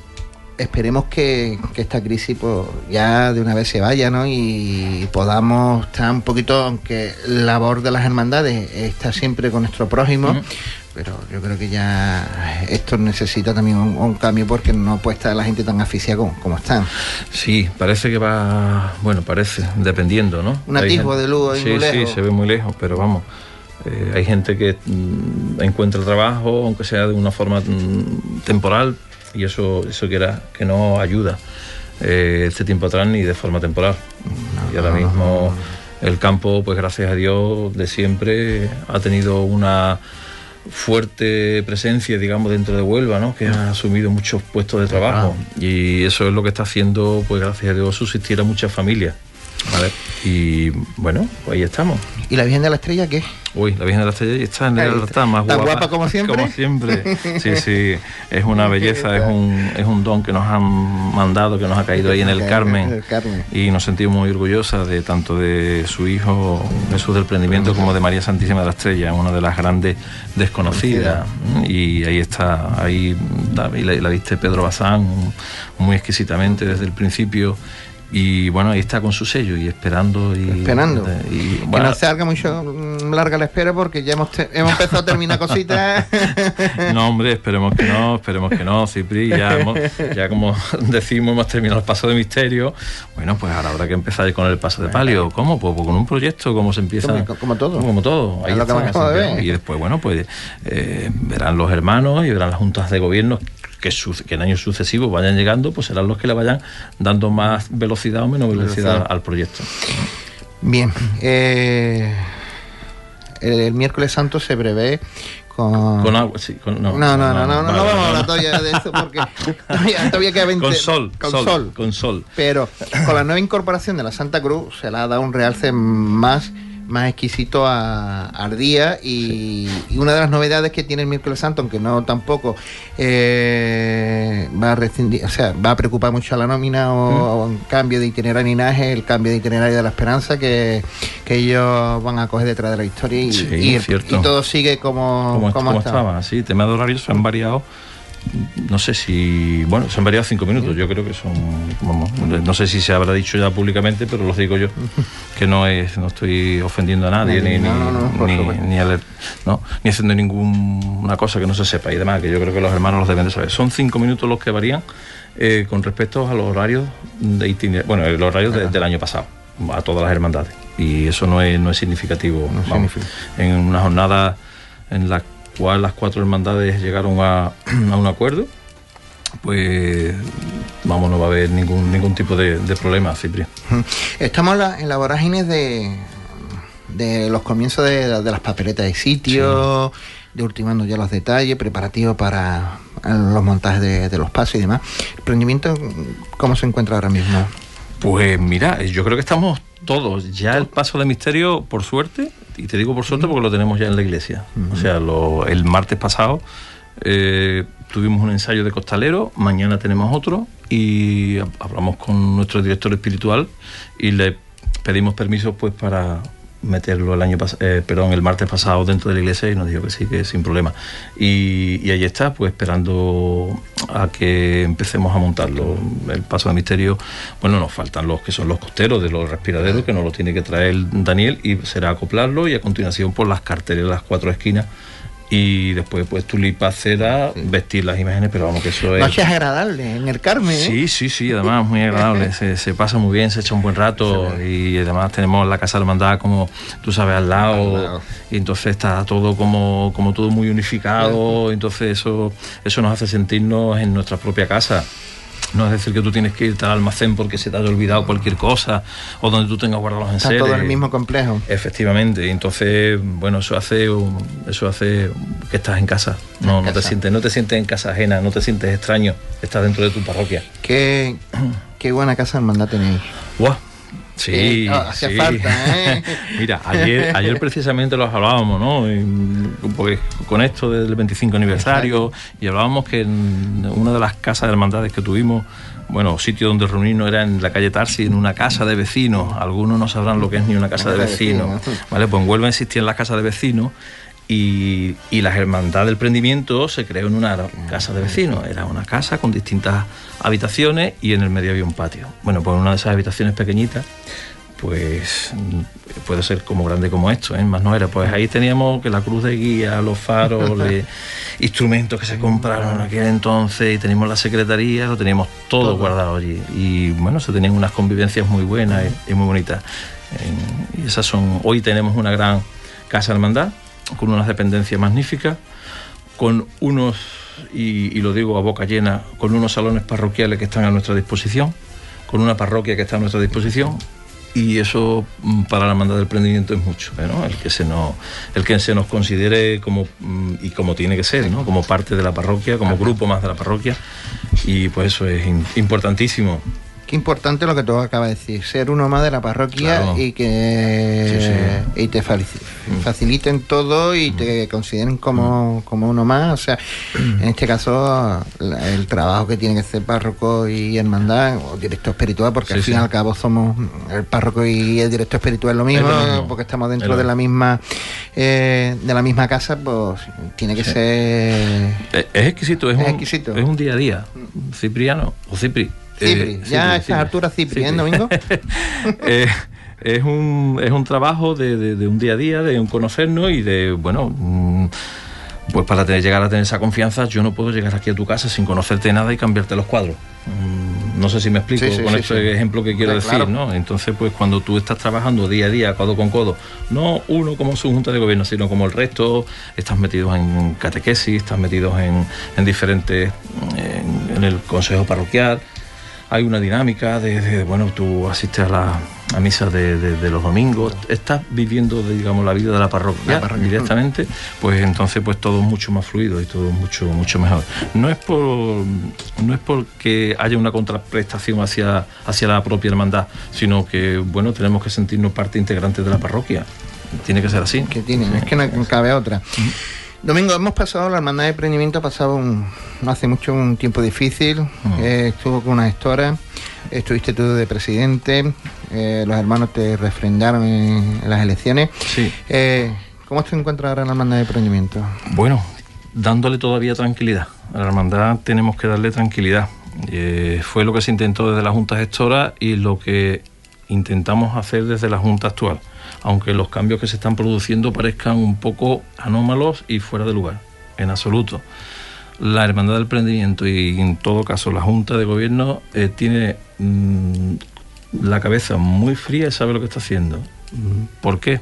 esperemos que, esta crisis pues, ya de una vez se vaya, ¿no? Y podamos estar un poquito, aunque la labor de las hermandades está siempre con nuestro prójimo, pero yo creo que ya esto necesita también un, cambio porque no puede estar la gente tan asfixiada como, están. Sí, parece que va, bueno, parece, dependiendo, ¿no? Un atisbo de luz sí, muy lejos. Sí, se ve muy lejos, pero vamos. Eh, hay gente que mm, encuentra trabajo, aunque sea de una forma mm, temporal, y eso, eso que, era, que no ayuda eh, este tiempo atrás ni de forma temporal. y ahora mismo el campo, pues gracias a Dios, de siempre ha tenido una fuerte presencia, digamos, dentro de Huelva, ¿no? que ha asumido muchos puestos de trabajo y eso es lo que está haciendo, pues gracias a Dios, subsistir a muchas familias. Y bueno, pues ahí estamos. ¿Y la Virgen de la Estrella qué? Uy, la Virgen de la Estrella está en el altar más ¿Tan guapa. guapa como siempre? Como siempre. Sí, sí. Es una belleza, es un, es un don que nos han mandado, que nos ha caído ahí en el Carmen. Y nos sentimos muy orgullosas de tanto de su hijo Jesús del Prendimiento como de María Santísima de la Estrella, una de las grandes desconocidas. Y ahí está, ahí y la- la viste Pedro Bazán muy exquisitamente desde el principio. Y bueno, ahí está con su sello y esperando. Y, Esperando. y, bueno, no se haga mucho mm, larga la espera porque ya hemos, te- hemos empezado a terminar cositas. No, hombre, esperemos que no, esperemos que no, Cipri. Ya, hemos- ya como decimos, hemos terminado el paso de misterio. Bueno, pues ahora habrá que empezar con el paso de palio. ¿Cómo? Pues, pues con un proyecto, como se empieza. Como- como todo. Como todo. Ahí lo que de ver. Y después, bueno, pues eh, verán los hermanos y verán las juntas de gobierno que, su- que en años sucesivos vayan llegando, pues serán los que le vayan dando más velocidad o menos velocidad Velocidad. al proyecto. Bien, eh, el, el miércoles santo se prevé con... Con agua, sí. Con, no, no, no, no, no, no, vamos a hablar todavía de eso porque todavía, todavía queda 20 Con sol, con sol, sol. con sol. Pero con la nueva incorporación de la Santa Cruz se le ha dado un realce más, más exquisito a, al día y, y una de las novedades que tiene el miércoles santo, aunque no tampoco eh, va a rescindir, o sea, va a preocupar mucho a la nómina o, o un cambio de itinerario ni nada, es el cambio de itinerario de la esperanza que, que ellos van a coger detrás de la historia y, Sí, y el- cierto. y todo sigue como, como, como como estaba. estaba. Sí, temas de horarios se han variado. No sé si. Bueno, se han variado cinco minutos. Yo creo que son. vamos, no sé si se habrá dicho ya públicamente, pero lo digo yo. Que no es no estoy ofendiendo a nadie, ni, No, no, no, ni, ni, ni aler- no, ni haciendo ninguna cosa que no se sepa y demás, que yo creo que los hermanos los deben de saber. Son cinco minutos los que varían eh, con respecto a los horarios de itiner- Bueno, el horario de- del año pasado, a todas las hermandades. Y eso no es, no es significativo. No vamos. significa. En una jornada en la cual las cuatro hermandades llegaron a, a un acuerdo, pues vamos, no va a haber ningún, ningún tipo de, de problema, Cipri. Estamos en la, en la vorágine de, de los comienzos de, de las papeletas de sitio, de ultimando ya los detalles, preparativos para eh, los montajes de, de los pasos y demás. ¿El emprendimiento cómo se encuentra ahora mismo? Pues mira, yo creo que estamos todos. Ya el paso de misterio, por suerte, y te digo por suerte porque lo tenemos ya en la iglesia. O sea, lo- el martes pasado eh, tuvimos un ensayo de costalero, mañana tenemos otro y hablamos con nuestro director espiritual y le pedimos permiso pues para meterlo el año eh, perdón, el martes pasado dentro de la iglesia y nos dijo que sí, que sin problema. Y, y ahí está, pues esperando a que empecemos a montarlo. El paso de misterio, bueno, nos faltan los que son los costeros de los respiraderos, que nos lo tiene que traer Daniel y será acoplarlo y a continuación por las carteles las cuatro esquinas y después pues tulipa, cera, vestir las imágenes, pero vamos que eso es... Noches agradables en el Carmen. ¿eh? Sí, sí, sí, además muy agradable, se, se pasa muy bien, se echa un buen rato y además tenemos la Casa de Hermandad como tú sabes al lado, Al lado. y entonces está todo como, como todo muy unificado, entonces eso, eso nos hace sentirnos en nuestra propia casa. No es decir que tú tienes que irte al almacén porque se te haya olvidado cualquier cosa o donde tú tengas guardados los Está enseres. todo en el mismo complejo. Efectivamente, entonces, bueno, eso hace eso hace que estás en casa. No, En no te sientes, no te sientes en casa ajena, no te sientes extraño, estás dentro de tu parroquia. Qué, qué buena casa hermandad tenéis. ¡Guau! Sí, Eh, hacía sí. falta, ¿eh? Mira, ayer, ayer precisamente los hablábamos, ¿no? Pues con esto del 25 aniversario y hablábamos que en una de las casas de hermandades que tuvimos, bueno, sitio donde reunirnos era en la calle Tarsi, en una casa de vecinos. Algunos no sabrán lo que es ni una casa de vecinos. vecinos. ¿Vale? Pues en Huelva existían las casas de vecinos y, y la hermandad del prendimiento se creó en una casa de vecinos. Era una casa con distintas habitaciones y en el medio había un patio. Bueno, pues una de esas habitaciones pequeñitas, pues mm, puede ser como grande como esto, ¿eh? más no era. Pues ahí teníamos que la cruz de guía, los faros, le- instrumentos que se compraron en aquel entonces y teníamos la secretaría, lo teníamos todo, Todo. guardado allí. Y bueno, se tenían unas convivencias muy buenas y, y muy bonitas. Y esas son, hoy tenemos una gran casa hermandad con unas dependencias magníficas, con unos, y, y lo digo a boca llena, con unos salones parroquiales que están a nuestra disposición, con una parroquia que está a nuestra disposición. Y eso mm, para la hermandad del prendimiento es mucho, ¿eh, ¿no? El que se nos, el que se nos considere como mm, y como tiene que ser, ¿no? Como parte de la parroquia, como grupo más de la parroquia. Y pues eso es importantísimo. Qué importante lo que tú acabas de decir, ser uno más de la parroquia y que y te mm. faciliten todo y te mm. consideren como, como uno más. O sea, en este caso, el trabajo que tiene que hacer párroco y hermandad, o director espiritual, porque al fin y al cabo somos el párroco y el director espiritual lo mismo, porque estamos dentro de la misma eh, de la misma casa, pues tiene que ser. Es, exquisito, es, un, exquisito. Es un día a día. Cipriano o Cipri Cipri, eh, ya esa altura Cipri, ¿eh, Domingo? Eh, es, un, es un trabajo de, de, un día a día, de un conocernos y de, bueno, mm, pues para tener, llegar a tener esa confianza, yo no puedo llegar aquí a tu casa sin conocerte nada y cambiarte los cuadros. Mm, no sé si me explico con este ejemplo que quiero decir, ¿no? Entonces, pues cuando tú estás trabajando día a día, codo con codo, no uno como su junta de gobierno, sino como el resto, estás metido en catequesis, estás metido en, en diferentes, en el consejo parroquial, hay una dinámica de, bueno, tú asistes a la a misa de, los domingos, estás viviendo, digamos, la vida de la parroquia, directamente, pues entonces pues todo es mucho más fluido y todo mucho mucho mejor. No es por no es porque haya una contraprestación hacia hacia la propia hermandad, sino que bueno, tenemos que sentirnos parte integrante de la parroquia. Tiene que ser así. Que tiene, es que no cabe otra. Domingo, hemos pasado, la hermandad de emprendimiento ha pasado un, hace mucho un tiempo difícil, eh, estuvo con una gestora, estuviste tú de presidente, eh, los hermanos te refrendaron en, las elecciones. Sí. Eh, ¿Cómo te encuentras ahora en la hermandad de emprendimiento? Bueno, dándole todavía tranquilidad. A la hermandad tenemos que darle tranquilidad. fue lo que se intentó desde la Junta Gestora y lo que intentamos hacer desde la Junta actual aunque los cambios que se están produciendo parezcan un poco anómalos y fuera de lugar, en absoluto. La Hermandad del Prendimiento y en todo caso la Junta de Gobierno eh, tiene mm, la cabeza muy fría y sabe lo que está haciendo. ¿Por qué?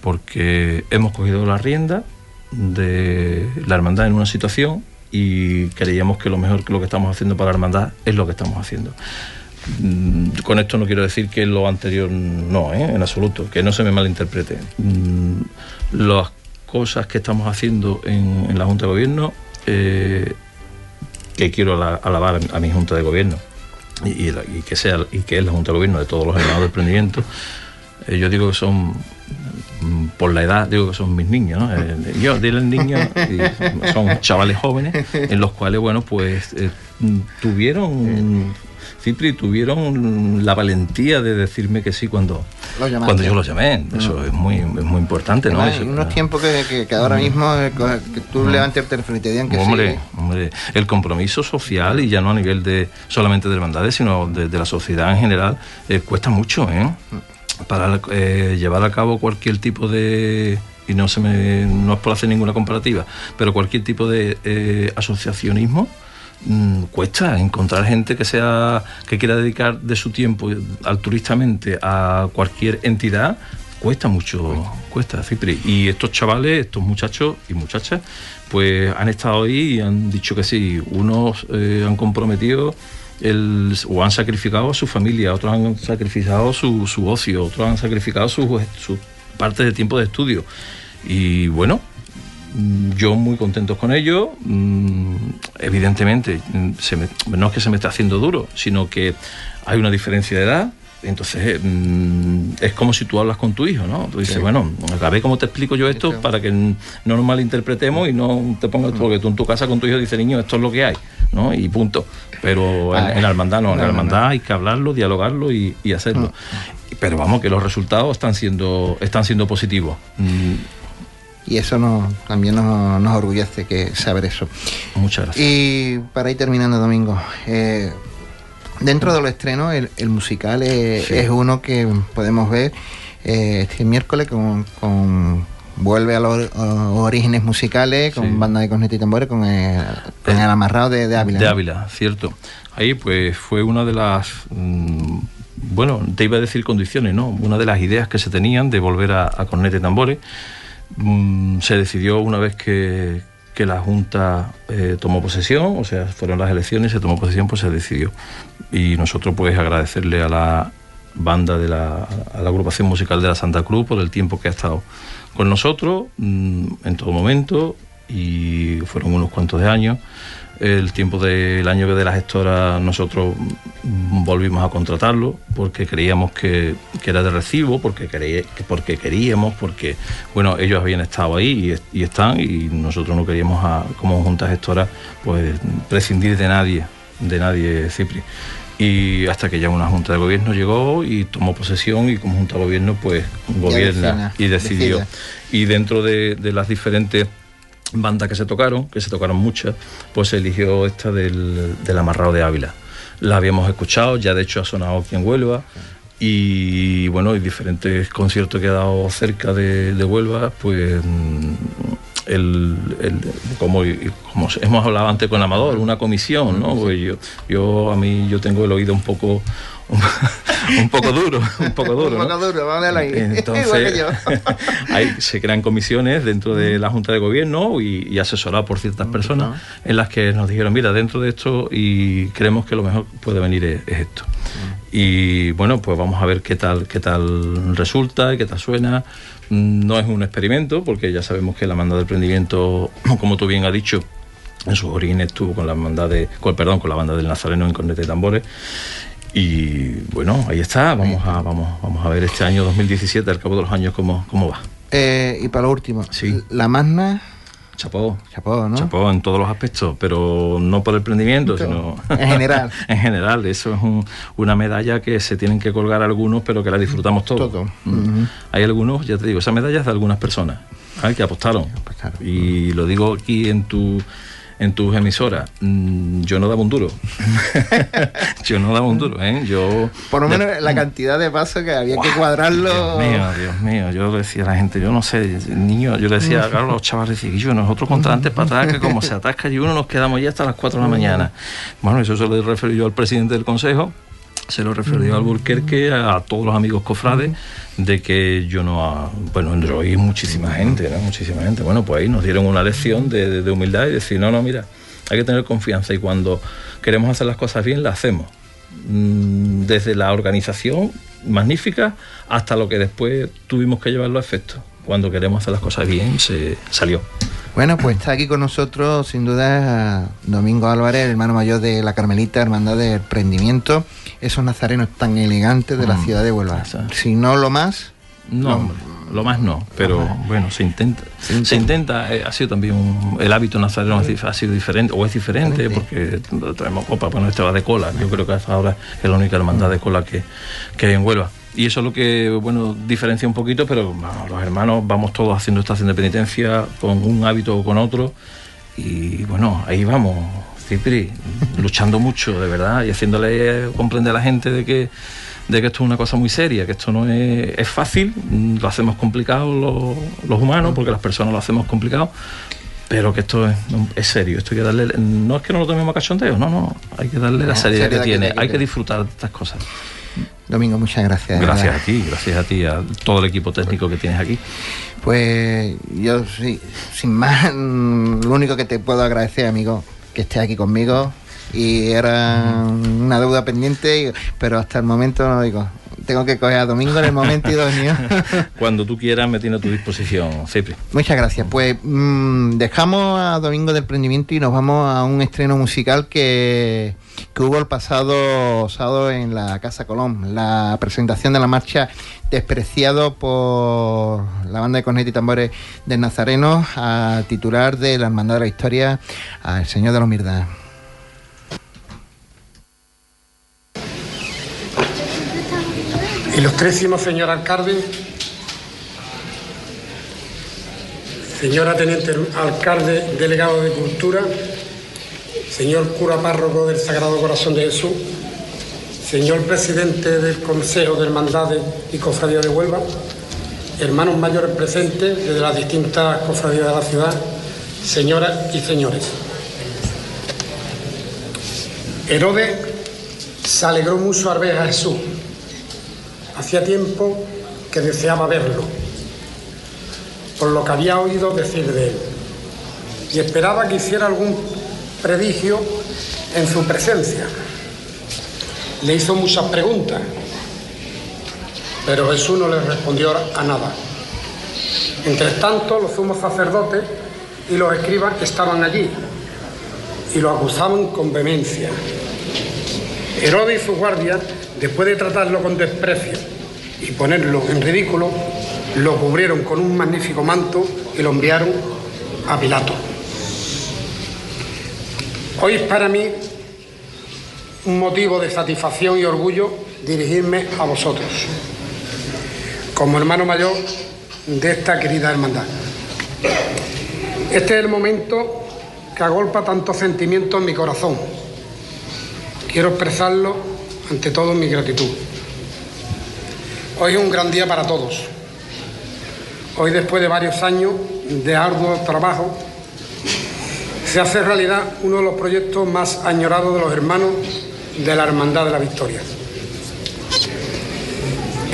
Porque hemos cogido la rienda de la hermandad en una situación y creíamos que lo mejor que lo que estamos haciendo para la hermandad es lo que estamos haciendo. Mm, con esto no quiero decir que lo anterior no, ¿eh? en absoluto, que no se me malinterprete. Mm, las cosas que estamos haciendo en, la Junta de Gobierno, eh, que quiero alabar a mi Junta de Gobierno y, que sea y que es la Junta de Gobierno de todos los hermanos de emprendimiento, eh, yo digo que son mm, por la edad digo que son mis niños, yo dile niños son chavales jóvenes en los cuales bueno pues tuvieron Cipri tuvieron la valentía de decirme que sí cuando, cuando yo los llamé. Eso es, muy, es muy importante, ¿no? Hay unos tiempos que, que, ahora mismo eh, que tú levantes el teléfono y te digan que hombre, sí. Hombre, el compromiso social y ya no a nivel de solamente de hermandades, sino de, la sociedad en general, eh, cuesta mucho, ¿eh? Para eh, llevar a cabo cualquier tipo de y no se me no es por hacer ninguna comparativa, pero cualquier tipo de asociacionismo Mm, cuesta encontrar gente que sea que quiera dedicar de su tiempo altruistamente a cualquier entidad cuesta mucho cuesta Cipri y estos chavales estos muchachos y muchachas pues han estado ahí y han dicho que sí. Unos eh, han comprometido el, o han sacrificado a su familia otros han sacrificado su, su ocio otros han sacrificado su, su parte de tiempo de estudio. Y bueno yo muy contento con ello. Mm, evidentemente, mm, no es que se me esté haciendo duro, sino que hay una diferencia de edad. Entonces, es como si tú hablas con tu hijo, ¿no? Tú dices, bueno, a ver cómo te explico yo esto para que no nos malinterpretemos y no te pongas, porque tú en tu casa con tu hijo dices, niño, esto es lo que hay, ¿no? Y punto. Pero en, la hermandad no, en la hermandad hay que hablarlo, dialogarlo y, hacerlo. Pero vamos, que los resultados están siendo, están siendo positivos y eso nos, también nos, nos, orgullece que saber eso. Muchas gracias. Y para ir terminando, Domingo, eh, dentro de los estrenos, el, musical es, uno que podemos ver eh, este miércoles con, vuelve a los, orígenes musicales con banda de corneta y tambores con el, amarrado de, Ávila. De Ávila, cierto. Ahí pues fue una de las... Mm, bueno, te iba a decir condiciones, ¿no? Una de las ideas que se tenían de volver a, a corneta y tambores Mm, se decidió una vez que, la Junta eh, tomó posesión, o sea, fueron las elecciones, se tomó posesión, pues se decidió. Y nosotros pues agradecerle a la banda de la, a la agrupación musical de la Santa Cruz por el tiempo que ha estado con nosotros mm, en todo momento y fueron unos cuantos de años. El tiempo del año de la gestora nosotros volvimos a contratarlo porque creíamos que, era de recibo, porque, porque queríamos, porque bueno, ellos habían estado ahí y, están y nosotros no queríamos como junta gestora pues prescindir de nadie, de nadie Cipri y hasta que ya una junta de gobierno llegó y tomó posesión y como junta de gobierno pues gobierna y decidió. Y dentro de, las diferentes bandas que se tocaron, que se tocaron muchas, pues se eligió esta del, Amarrado de Ávila. La habíamos escuchado, ya de hecho ha sonado aquí en Huelva. Y bueno, hay diferentes conciertos que ha dado cerca de, de Huelva, pues el, como, como, hemos hablado antes con Amador, una comisión, ¿no? Pues yo, yo a mí yo tengo el oído un poco un poco duro, un poco duro. un poco duro, vale ahí. Entonces, ahí se crean comisiones dentro de la Junta de Gobierno y, y asesorado por ciertas personas en las que nos dijeron, mira, dentro de esto y creemos que lo mejor puede venir es, esto. Y bueno, pues vamos a ver qué tal, qué tal resulta y qué tal suena. No es un experimento, porque ya sabemos que la manda de emprendimiento, como tú bien has dicho, en sus orígenes estuvo con la banda de, con, perdón, con la banda del Nazareno en Cornete de Tambores. Y bueno, ahí está, vamos a, vamos, vamos a ver este año 2017, al cabo de los años, cómo, cómo va. Eh, y para lo último, sí. la Magna Chapó. Chapó, ¿no? Chapó en todos los aspectos, pero no por el emprendimiento, sino... En general. en general, eso es una medalla que se tienen que colgar algunos, pero que la disfrutamos todos. Todo. Mm. Hay algunos, ya te digo, esa medalla es de algunas personas que apostaron. Y lo digo aquí en tu en tus emisoras, mm, yo no daba un duro. yo no daba un duro, ¿eh? Yo, Por lo menos la cantidad de pasos que había que cuadrarlo. Dios mío, Dios mío. Yo le decía a la gente, yo no sé, niño, yo le decía a los chavales, y yo, nosotros contra para atrás, que como se atasca y uno nos quedamos ya hasta las 4 de la mañana. Bueno, eso se lo referí yo al presidente del consejo se lo refirió al Burquerque, a todos los amigos cofrades, de que yo no. Bueno, yo oí muchísima gente, ¿no? Muchísima gente. Bueno, pues ahí nos dieron una lección de, de, humildad y decir, no, no, mira, hay que tener confianza y cuando queremos hacer las cosas bien, las hacemos. Mm, desde la organización magnífica hasta lo que después tuvimos que llevarlo a efecto. Cuando queremos hacer las cosas bien, se salió. Bueno, pues está aquí con nosotros, sin duda, Domingo Álvarez, hermano mayor de la Carmelita, Hermandad de Prendimiento, esos nazarenos tan elegantes de la mm, ciudad de Huelva. Si no lo más. No, lo más no, pero bueno, se intenta. Se intenta, eh, ha sido también el hábito nazareno ha sido diferente, o es diferente, porque traemos copa, bueno, este va de cola, yo creo que hasta ahora es la única hermandad de cola que, que hay en Huelva. Y eso es lo que, bueno, diferencia un poquito, pero los hermanos vamos todos haciendo estación de penitencia con un hábito o con otro. Y bueno, ahí vamos, Cipri, luchando mucho, de verdad, y haciéndole comprender a la gente de que, de que esto es una cosa muy seria, que esto no es, fácil, lo hacemos complicado los, humanos, porque las personas lo hacemos complicado, pero que esto es, serio, esto hay que darle, no es que no lo tomemos a cachondeo, no, no, hay que darle la seriedad que tiene, hay que disfrutar de estas cosas. Domingo, muchas gracias. Gracias a ti, gracias a ti, a todo el equipo técnico que tienes aquí. Pues yo, sí, sin más, lo único que te puedo agradecer, amigo, que estés aquí conmigo. Y era una deuda pendiente, pero hasta el momento no digo, tengo que coger a Domingo en el momento idóneo. Cuando tú quieras, me tiene a tu disposición, Cipri. Muchas gracias. Pues mm, dejamos a Domingo del Prendimiento y nos vamos a un estreno musical que que hubo el pasado sábado en la Casa Colón, la presentación de la marcha despreciado por la banda de cornet y tambores del Nazareno a titular de la Hermandad de la Historia, al Señor de la Humildad. Ilustrísimo señor alcalde, señora teniente alcalde delegado de Cultura, señor cura párroco del Sagrado Corazón de Jesús, señor presidente del Consejo de Hermandades y Cofradía de Huelva, hermanos mayores presentes desde las distintas cofradías de la ciudad, señoras y señores. Herodes se alegró mucho al ver a Jesús. Hacía tiempo que deseaba verlo, por lo que había oído decir de él, y esperaba que hiciera algún predigio en su presencia. Le hizo muchas preguntas, pero Jesús no le respondió a nada. Entre tanto, los sumos sacerdotes y los escribas estaban allí y lo acusaban con vehemencia. Herodes y sus guardias, después de tratarlo con desprecio y ponerlo en ridículo, lo cubrieron con un magnífico manto y lo enviaron a Pilato. Hoy es para mí un motivo de satisfacción y orgullo dirigirme a vosotros, como hermano mayor de esta querida hermandad. Este es el momento que agolpa tantos sentimientos en mi corazón. Quiero expresarlo ante todo mi gratitud. Hoy es un gran día para todos. Hoy, después de varios años de arduo trabajo, se hace realidad uno de los proyectos más añorados de los hermanos de la Hermandad de la Victoria,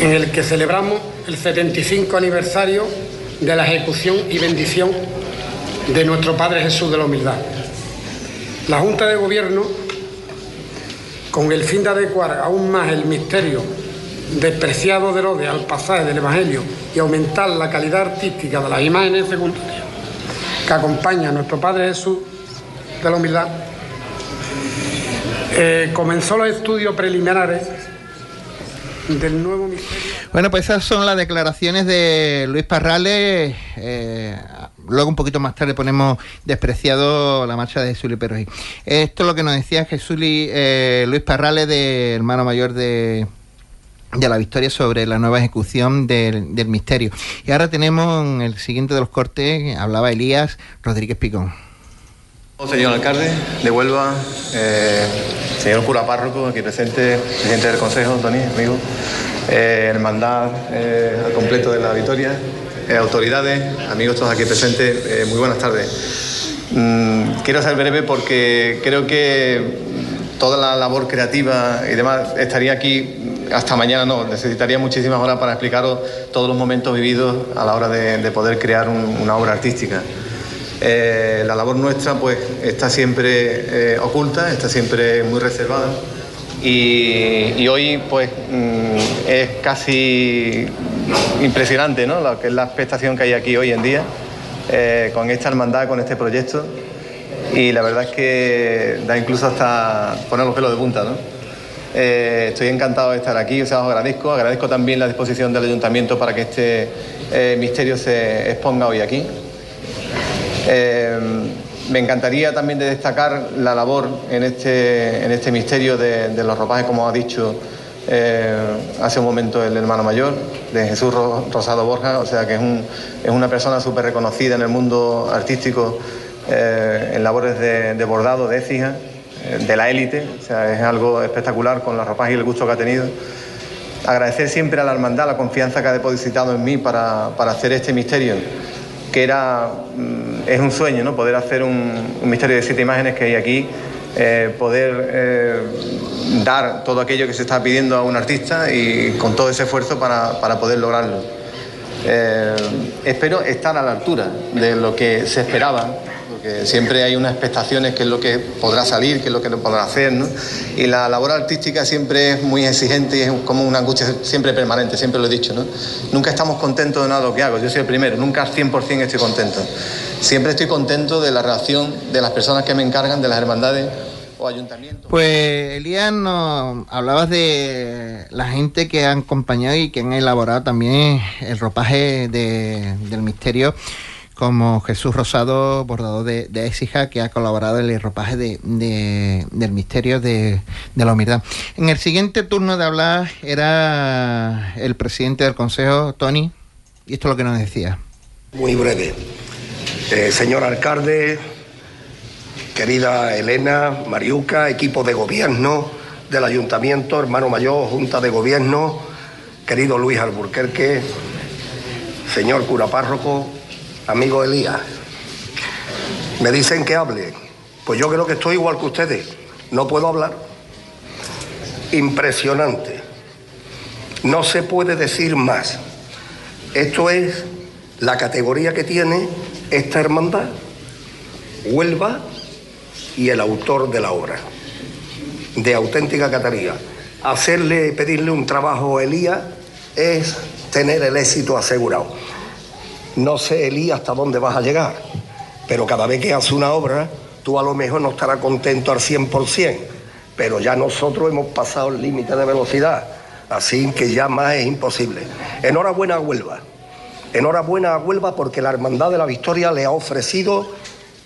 en el que celebramos el 75 aniversario de la ejecución y bendición de nuestro Padre Jesús de la Humildad. La Junta de Gobierno, con el fin de adecuar aún más el misterio despreciado de Herodes al pasaje del Evangelio y aumentar la calidad artística de las imágenes secundarias que acompañan a nuestro Padre Jesús de la Humildad, eh, comenzó los estudios preliminares del nuevo misterio. Bueno, pues esas son las declaraciones de Luis Parrales. Eh, luego un poquito más tarde ponemos despreciado la marcha de Jesús Perroy. Esto es lo que nos decía Jesús eh, Luis Parrales, de hermano mayor de, la victoria sobre la nueva ejecución del, misterio. Y ahora tenemos en el siguiente de los cortes, hablaba Elías Rodríguez Picón. Señor alcalde de Huelva, eh, señor cura párroco aquí presente, presidente del consejo, Tony, amigo, eh, hermandad eh, al completo de la victoria, eh, autoridades, amigos todos aquí presentes, eh, muy buenas tardes. Mm, quiero ser breve porque creo que toda la labor creativa y demás estaría aquí hasta mañana, no, necesitaría muchísimas horas para explicaros todos los momentos vividos a la hora de, de poder crear un- una obra artística. Eh, la labor nuestra pues está siempre oculta, está siempre muy reservada y, y hoy pues mm, es casi impresionante ¿no? lo que es la expectación que hay aquí hoy en día eh, con esta hermandad, con este proyecto y la verdad es que da incluso hasta poner los pelos de punta. ¿no? Eh, estoy encantado de estar aquí, o sea, os agradezco, agradezco también la disposición del ayuntamiento para que este eh, misterio se exponga hoy aquí. Me encantaría también de destacar la labor en este, en este misterio de, de los ropajes, como ha dicho eh, hace un momento el hermano mayor, de Jesús Ro- Rosado Borja, o sea que es, un- es una persona súper reconocida en el mundo artístico eh, en labores de, bordado, de écija, eh, de la élite, o sea, es algo espectacular con los ropajes y el gusto que ha tenido agradecer siempre a la hermandad la confianza que ha depositado en mí para, para hacer este misterio, que era, mm, es un sueño, ¿no? Poder hacer un, un misterio de siete imágenes que hay aquí, eh, poder eh, dar todo aquello que se está pidiendo a un artista y con todo ese esfuerzo para, para poder lograrlo. Eh, espero estar a la altura de lo que se esperaba, porque siempre hay unas expectaciones, qué es lo que podrá salir, qué es lo que no podrá hacer, ¿no? Y la labor artística siempre es muy exigente y es como una angustia siempre permanente, siempre lo he dicho, ¿no? Nunca estamos contentos de nada lo que hago, yo soy el primero, nunca al 100% estoy contento. Siempre estoy contento de la relación de las personas que me encargan, de las hermandades o ayuntamientos. Pues Elías, nos hablabas de la gente que han acompañado y que han elaborado también el ropaje de- del misterio, como Jesús Rosado, bordador de, de Écija, que ha colaborado en el ropaje de, de- del misterio de, de la humildad. En el siguiente turno de hablar era el presidente del consejo, Tony, y esto es lo que nos decía. Muy breve. Eh, señor alcalde, querida Elena, Mariuca, equipo de gobierno del ayuntamiento, hermano mayor, junta de gobierno, querido Luis Alburquerque, señor cura párroco, amigo Elías. Me dicen que hable. Pues yo creo que estoy igual que ustedes. No puedo hablar. Impresionante. No se puede decir más. Esto es la categoría que tiene esta hermandad, Huelva y el autor de la obra, de auténtica categoría. Hacerle, pedirle un trabajo a Elías es tener el éxito asegurado. No sé, Elías, hasta dónde vas a llegar, pero cada vez que hace una obra, tú a lo mejor no estarás contento al 100%, pero ya nosotros hemos pasado el límite de velocidad, así que ya más es imposible. Enhorabuena a Huelva, enhorabuena a Huelva porque la Hermandad de la Victoria le ha ofrecido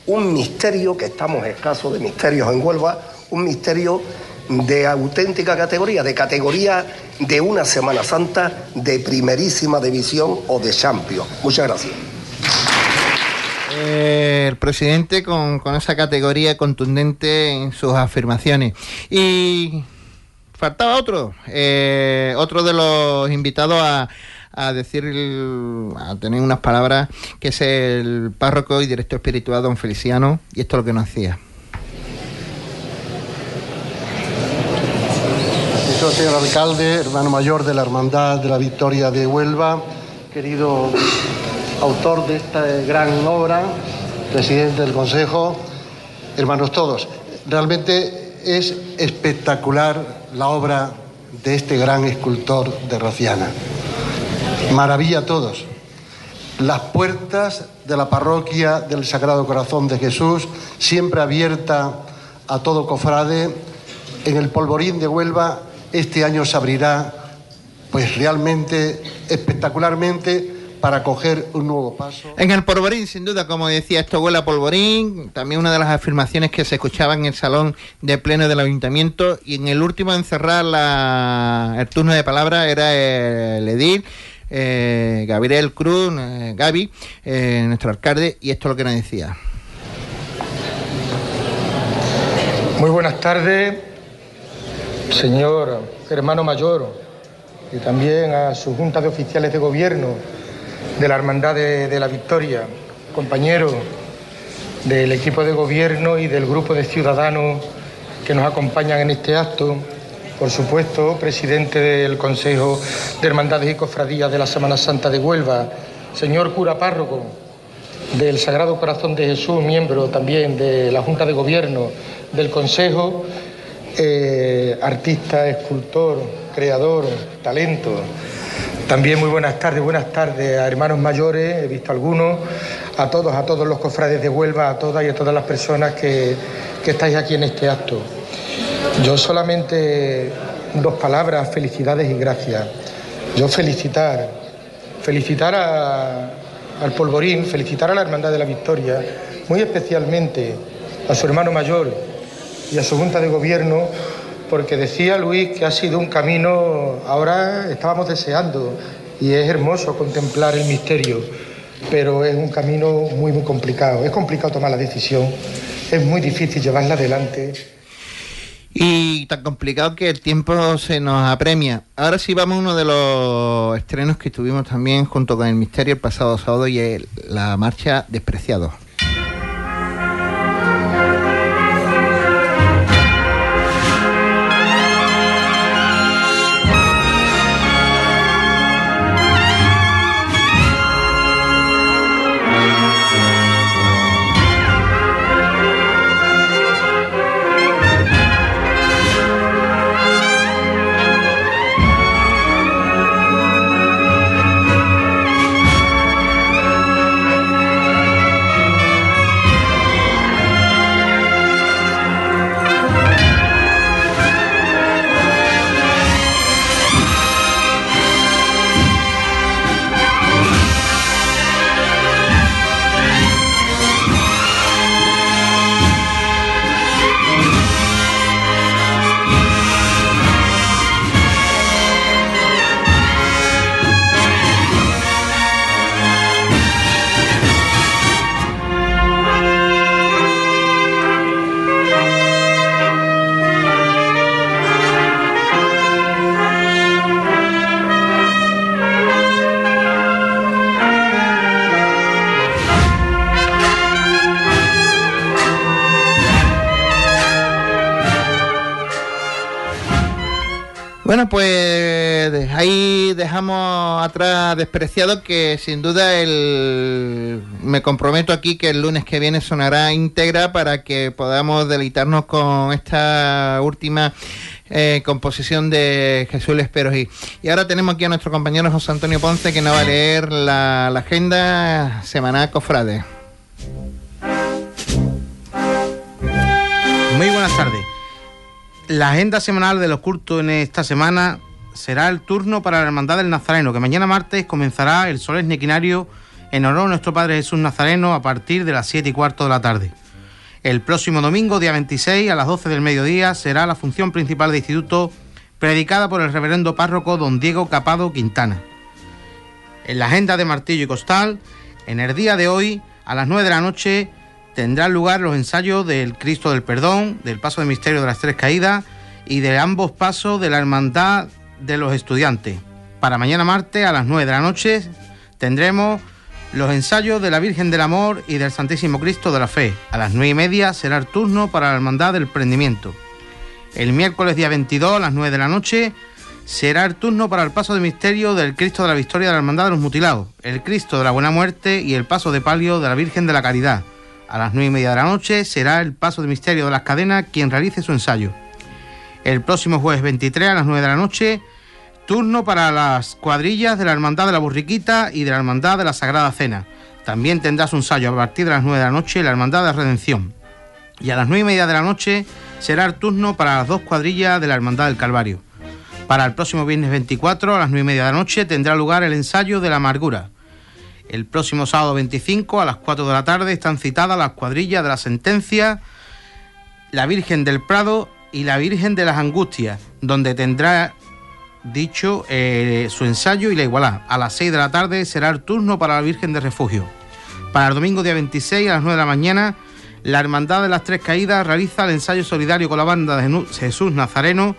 un misterio, que estamos escasos de misterios en Huelva, un misterio de auténtica categoría, de categoría de una Semana Santa de primerísima división o de Champions. Muchas gracias. Eh, el presidente con, con, esa categoría contundente en sus afirmaciones. Y faltaba otro, eh, otro de los invitados a, a decir, a tener unas palabras, que es el párroco y director espiritual don Feliciano, y esto es lo que nos hacía. Señor alcalde, hermano mayor de la Hermandad de la Victoria de Huelva, querido autor de esta gran obra, presidente del Consejo, hermanos todos. Realmente es espectacular la obra de este gran escultor de Raciana. Maravilla a todos. Las puertas de la parroquia del Sagrado Corazón de Jesús, siempre abierta a todo cofrade, en el polvorín de Huelva este año se abrirá pues realmente espectacularmente para coger un nuevo paso. En el polvorín, sin duda, como decía, esto huele a polvorín. También una de las afirmaciones que se escuchaba en el salón de pleno del ayuntamiento. Y en el último en cerrar la, el turno de palabra era el edil. Eh, Gabriel Cruz, eh, Gaby, eh, nuestro alcalde, y esto es lo que nos decía. Muy buenas tardes, señor hermano mayor, y también a su junta de oficiales de gobierno de la Hermandad de, la Victoria, compañeros del equipo de gobierno y del grupo de ciudadanos que nos acompañan en este acto, por supuesto, presidente del Consejo de Hermandades y Cofradías de la Semana Santa de Huelva, señor cura párroco del Sagrado Corazón de Jesús, miembro también de la Junta de Gobierno del Consejo, eh, artista, escultor, creador, talento. También muy buenas tardes, buenas tardes a hermanos mayores, he visto algunos, a todos, a todos los cofrades de Huelva, a todas y a todas las personas que, que estáis aquí en este acto. Yo solamente dos palabras, felicidades y gracias. Yo felicitar, felicitar al Polvorín, felicitar a la Hermandad de la Victoria, muy especialmente a su hermano mayor y a su Junta de Gobierno, porque decía Luis que ha sido un camino, ahora estábamos deseando, y es hermoso contemplar el misterio, pero es un camino muy, muy complicado. Es complicado tomar la decisión, es muy difícil llevarla adelante y tan complicado que el tiempo se nos apremia. Ahora sí vamos a uno de los estrenos que tuvimos también junto con el Misterio el pasado sábado y la marcha Despreciado. despreciado que sin duda el me comprometo aquí que el lunes que viene sonará íntegra para que podamos deleitarnos con esta última eh, composición de Jesús Esperojí. Y ahora tenemos aquí a nuestro compañero José Antonio Ponce que nos va a leer la, la agenda semanal Cofrade. Muy buenas tardes. La agenda semanal de los cultos en esta semana será el turno para la Hermandad del Nazareno, que mañana martes comenzará el solemne equinario en honor a nuestro Padre Jesús Nazareno a partir de las 7 y cuarto de la tarde. El próximo domingo, día 26, a las 12 del mediodía, será la función principal de instituto predicada por el reverendo párroco don Diego Capado Quintana. En la agenda de Martillo y Costal, en el día de hoy, a las 9 de la noche, tendrán lugar los ensayos del Cristo del Perdón, del Paso de Misterio de las Tres Caídas y de ambos pasos de la Hermandad de los Estudiantes. Para mañana martes, a las 9 de la noche, tendremos los ensayos de la Virgen del Amor y del Santísimo Cristo de la Fe. A las 9 y media será el turno para la Hermandad del Prendimiento. El miércoles día 22 a las 9 de la noche será el turno para el paso de misterio del Cristo de la Victoria de la Hermandad de los Mutilados, el Cristo de la Buena Muerte y el paso de palio de la Virgen de la Caridad. A las 9 y media de la noche será el paso de misterio de las cadenas quien realice su ensayo. El próximo jueves 23 a las 9 de la noche, turno para las cuadrillas de la Hermandad de la Burriquita y de la Hermandad de la Sagrada Cena. También tendrá su ensayo a partir de las 9 de la noche la Hermandad de Redención. Y a las 9 y media de la noche será el turno para las dos cuadrillas de la Hermandad del Calvario. Para el próximo viernes 24 a las 9 y media de la noche tendrá lugar el ensayo de la amargura. El próximo sábado 25 a las 4 de la tarde están citadas las cuadrillas de la sentencia, la Virgen del Prado y la Virgen de las Angustias, donde tendrá dicho eh, su ensayo y la igualdad. A las 6 de la tarde será el turno para la Virgen de Refugio. Para el domingo día 26 a las 9 de la mañana, la Hermandad de las Tres Caídas realiza el ensayo solidario con la banda de Jesús Nazareno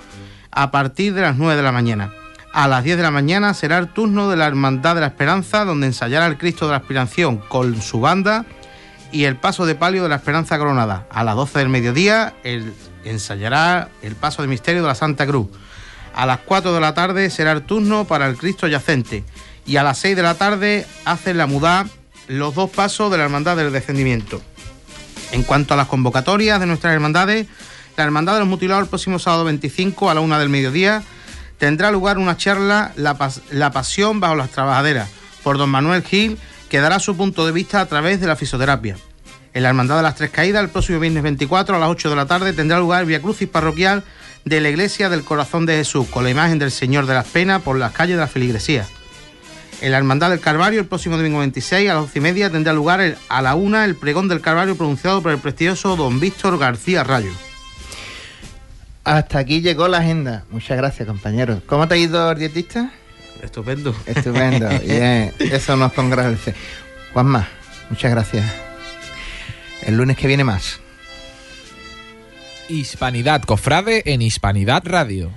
a partir de las 9 de la mañana. A las 10 de la mañana será el turno de la Hermandad de la Esperanza, donde ensayará el Cristo de la Aspiración con su banda y el paso de palio de la Esperanza Coronada. A las 12 del mediodía el, ensayará el paso de misterio de la Santa Cruz. A las 4 de la tarde será el turno para el Cristo yacente. Y a las 6 de la tarde hacen la mudá los dos pasos de la Hermandad del Descendimiento. En cuanto a las convocatorias de nuestras hermandades, la Hermandad de los Mutilados el próximo sábado 25 a la 1 del mediodía tendrá lugar una charla la, la Pasión bajo las Trabajaderas por don Manuel Gil, que dará su punto de vista a través de la fisioterapia. En la Hermandad de las Tres Caídas, el próximo viernes 24 a las 8 de la tarde, tendrá lugar Via Crucis Parroquial de la Iglesia del Corazón de Jesús, con la imagen del Señor de las Penas por las calles de la Feligresía. En la Hermandad del Calvario, el próximo domingo 26 a las 12 y media, tendrá lugar a la una el pregón del Calvario pronunciado por el prestigioso don Víctor García Rayo. Hasta aquí llegó la agenda. Muchas gracias, compañeros. ¿Cómo te ha ido el dietista? Estupendo. Estupendo. Bien, eso nos congratulamos. Juanma, muchas gracias. El lunes que viene más. Hispanidad Cofrade en Hispanidad Radio.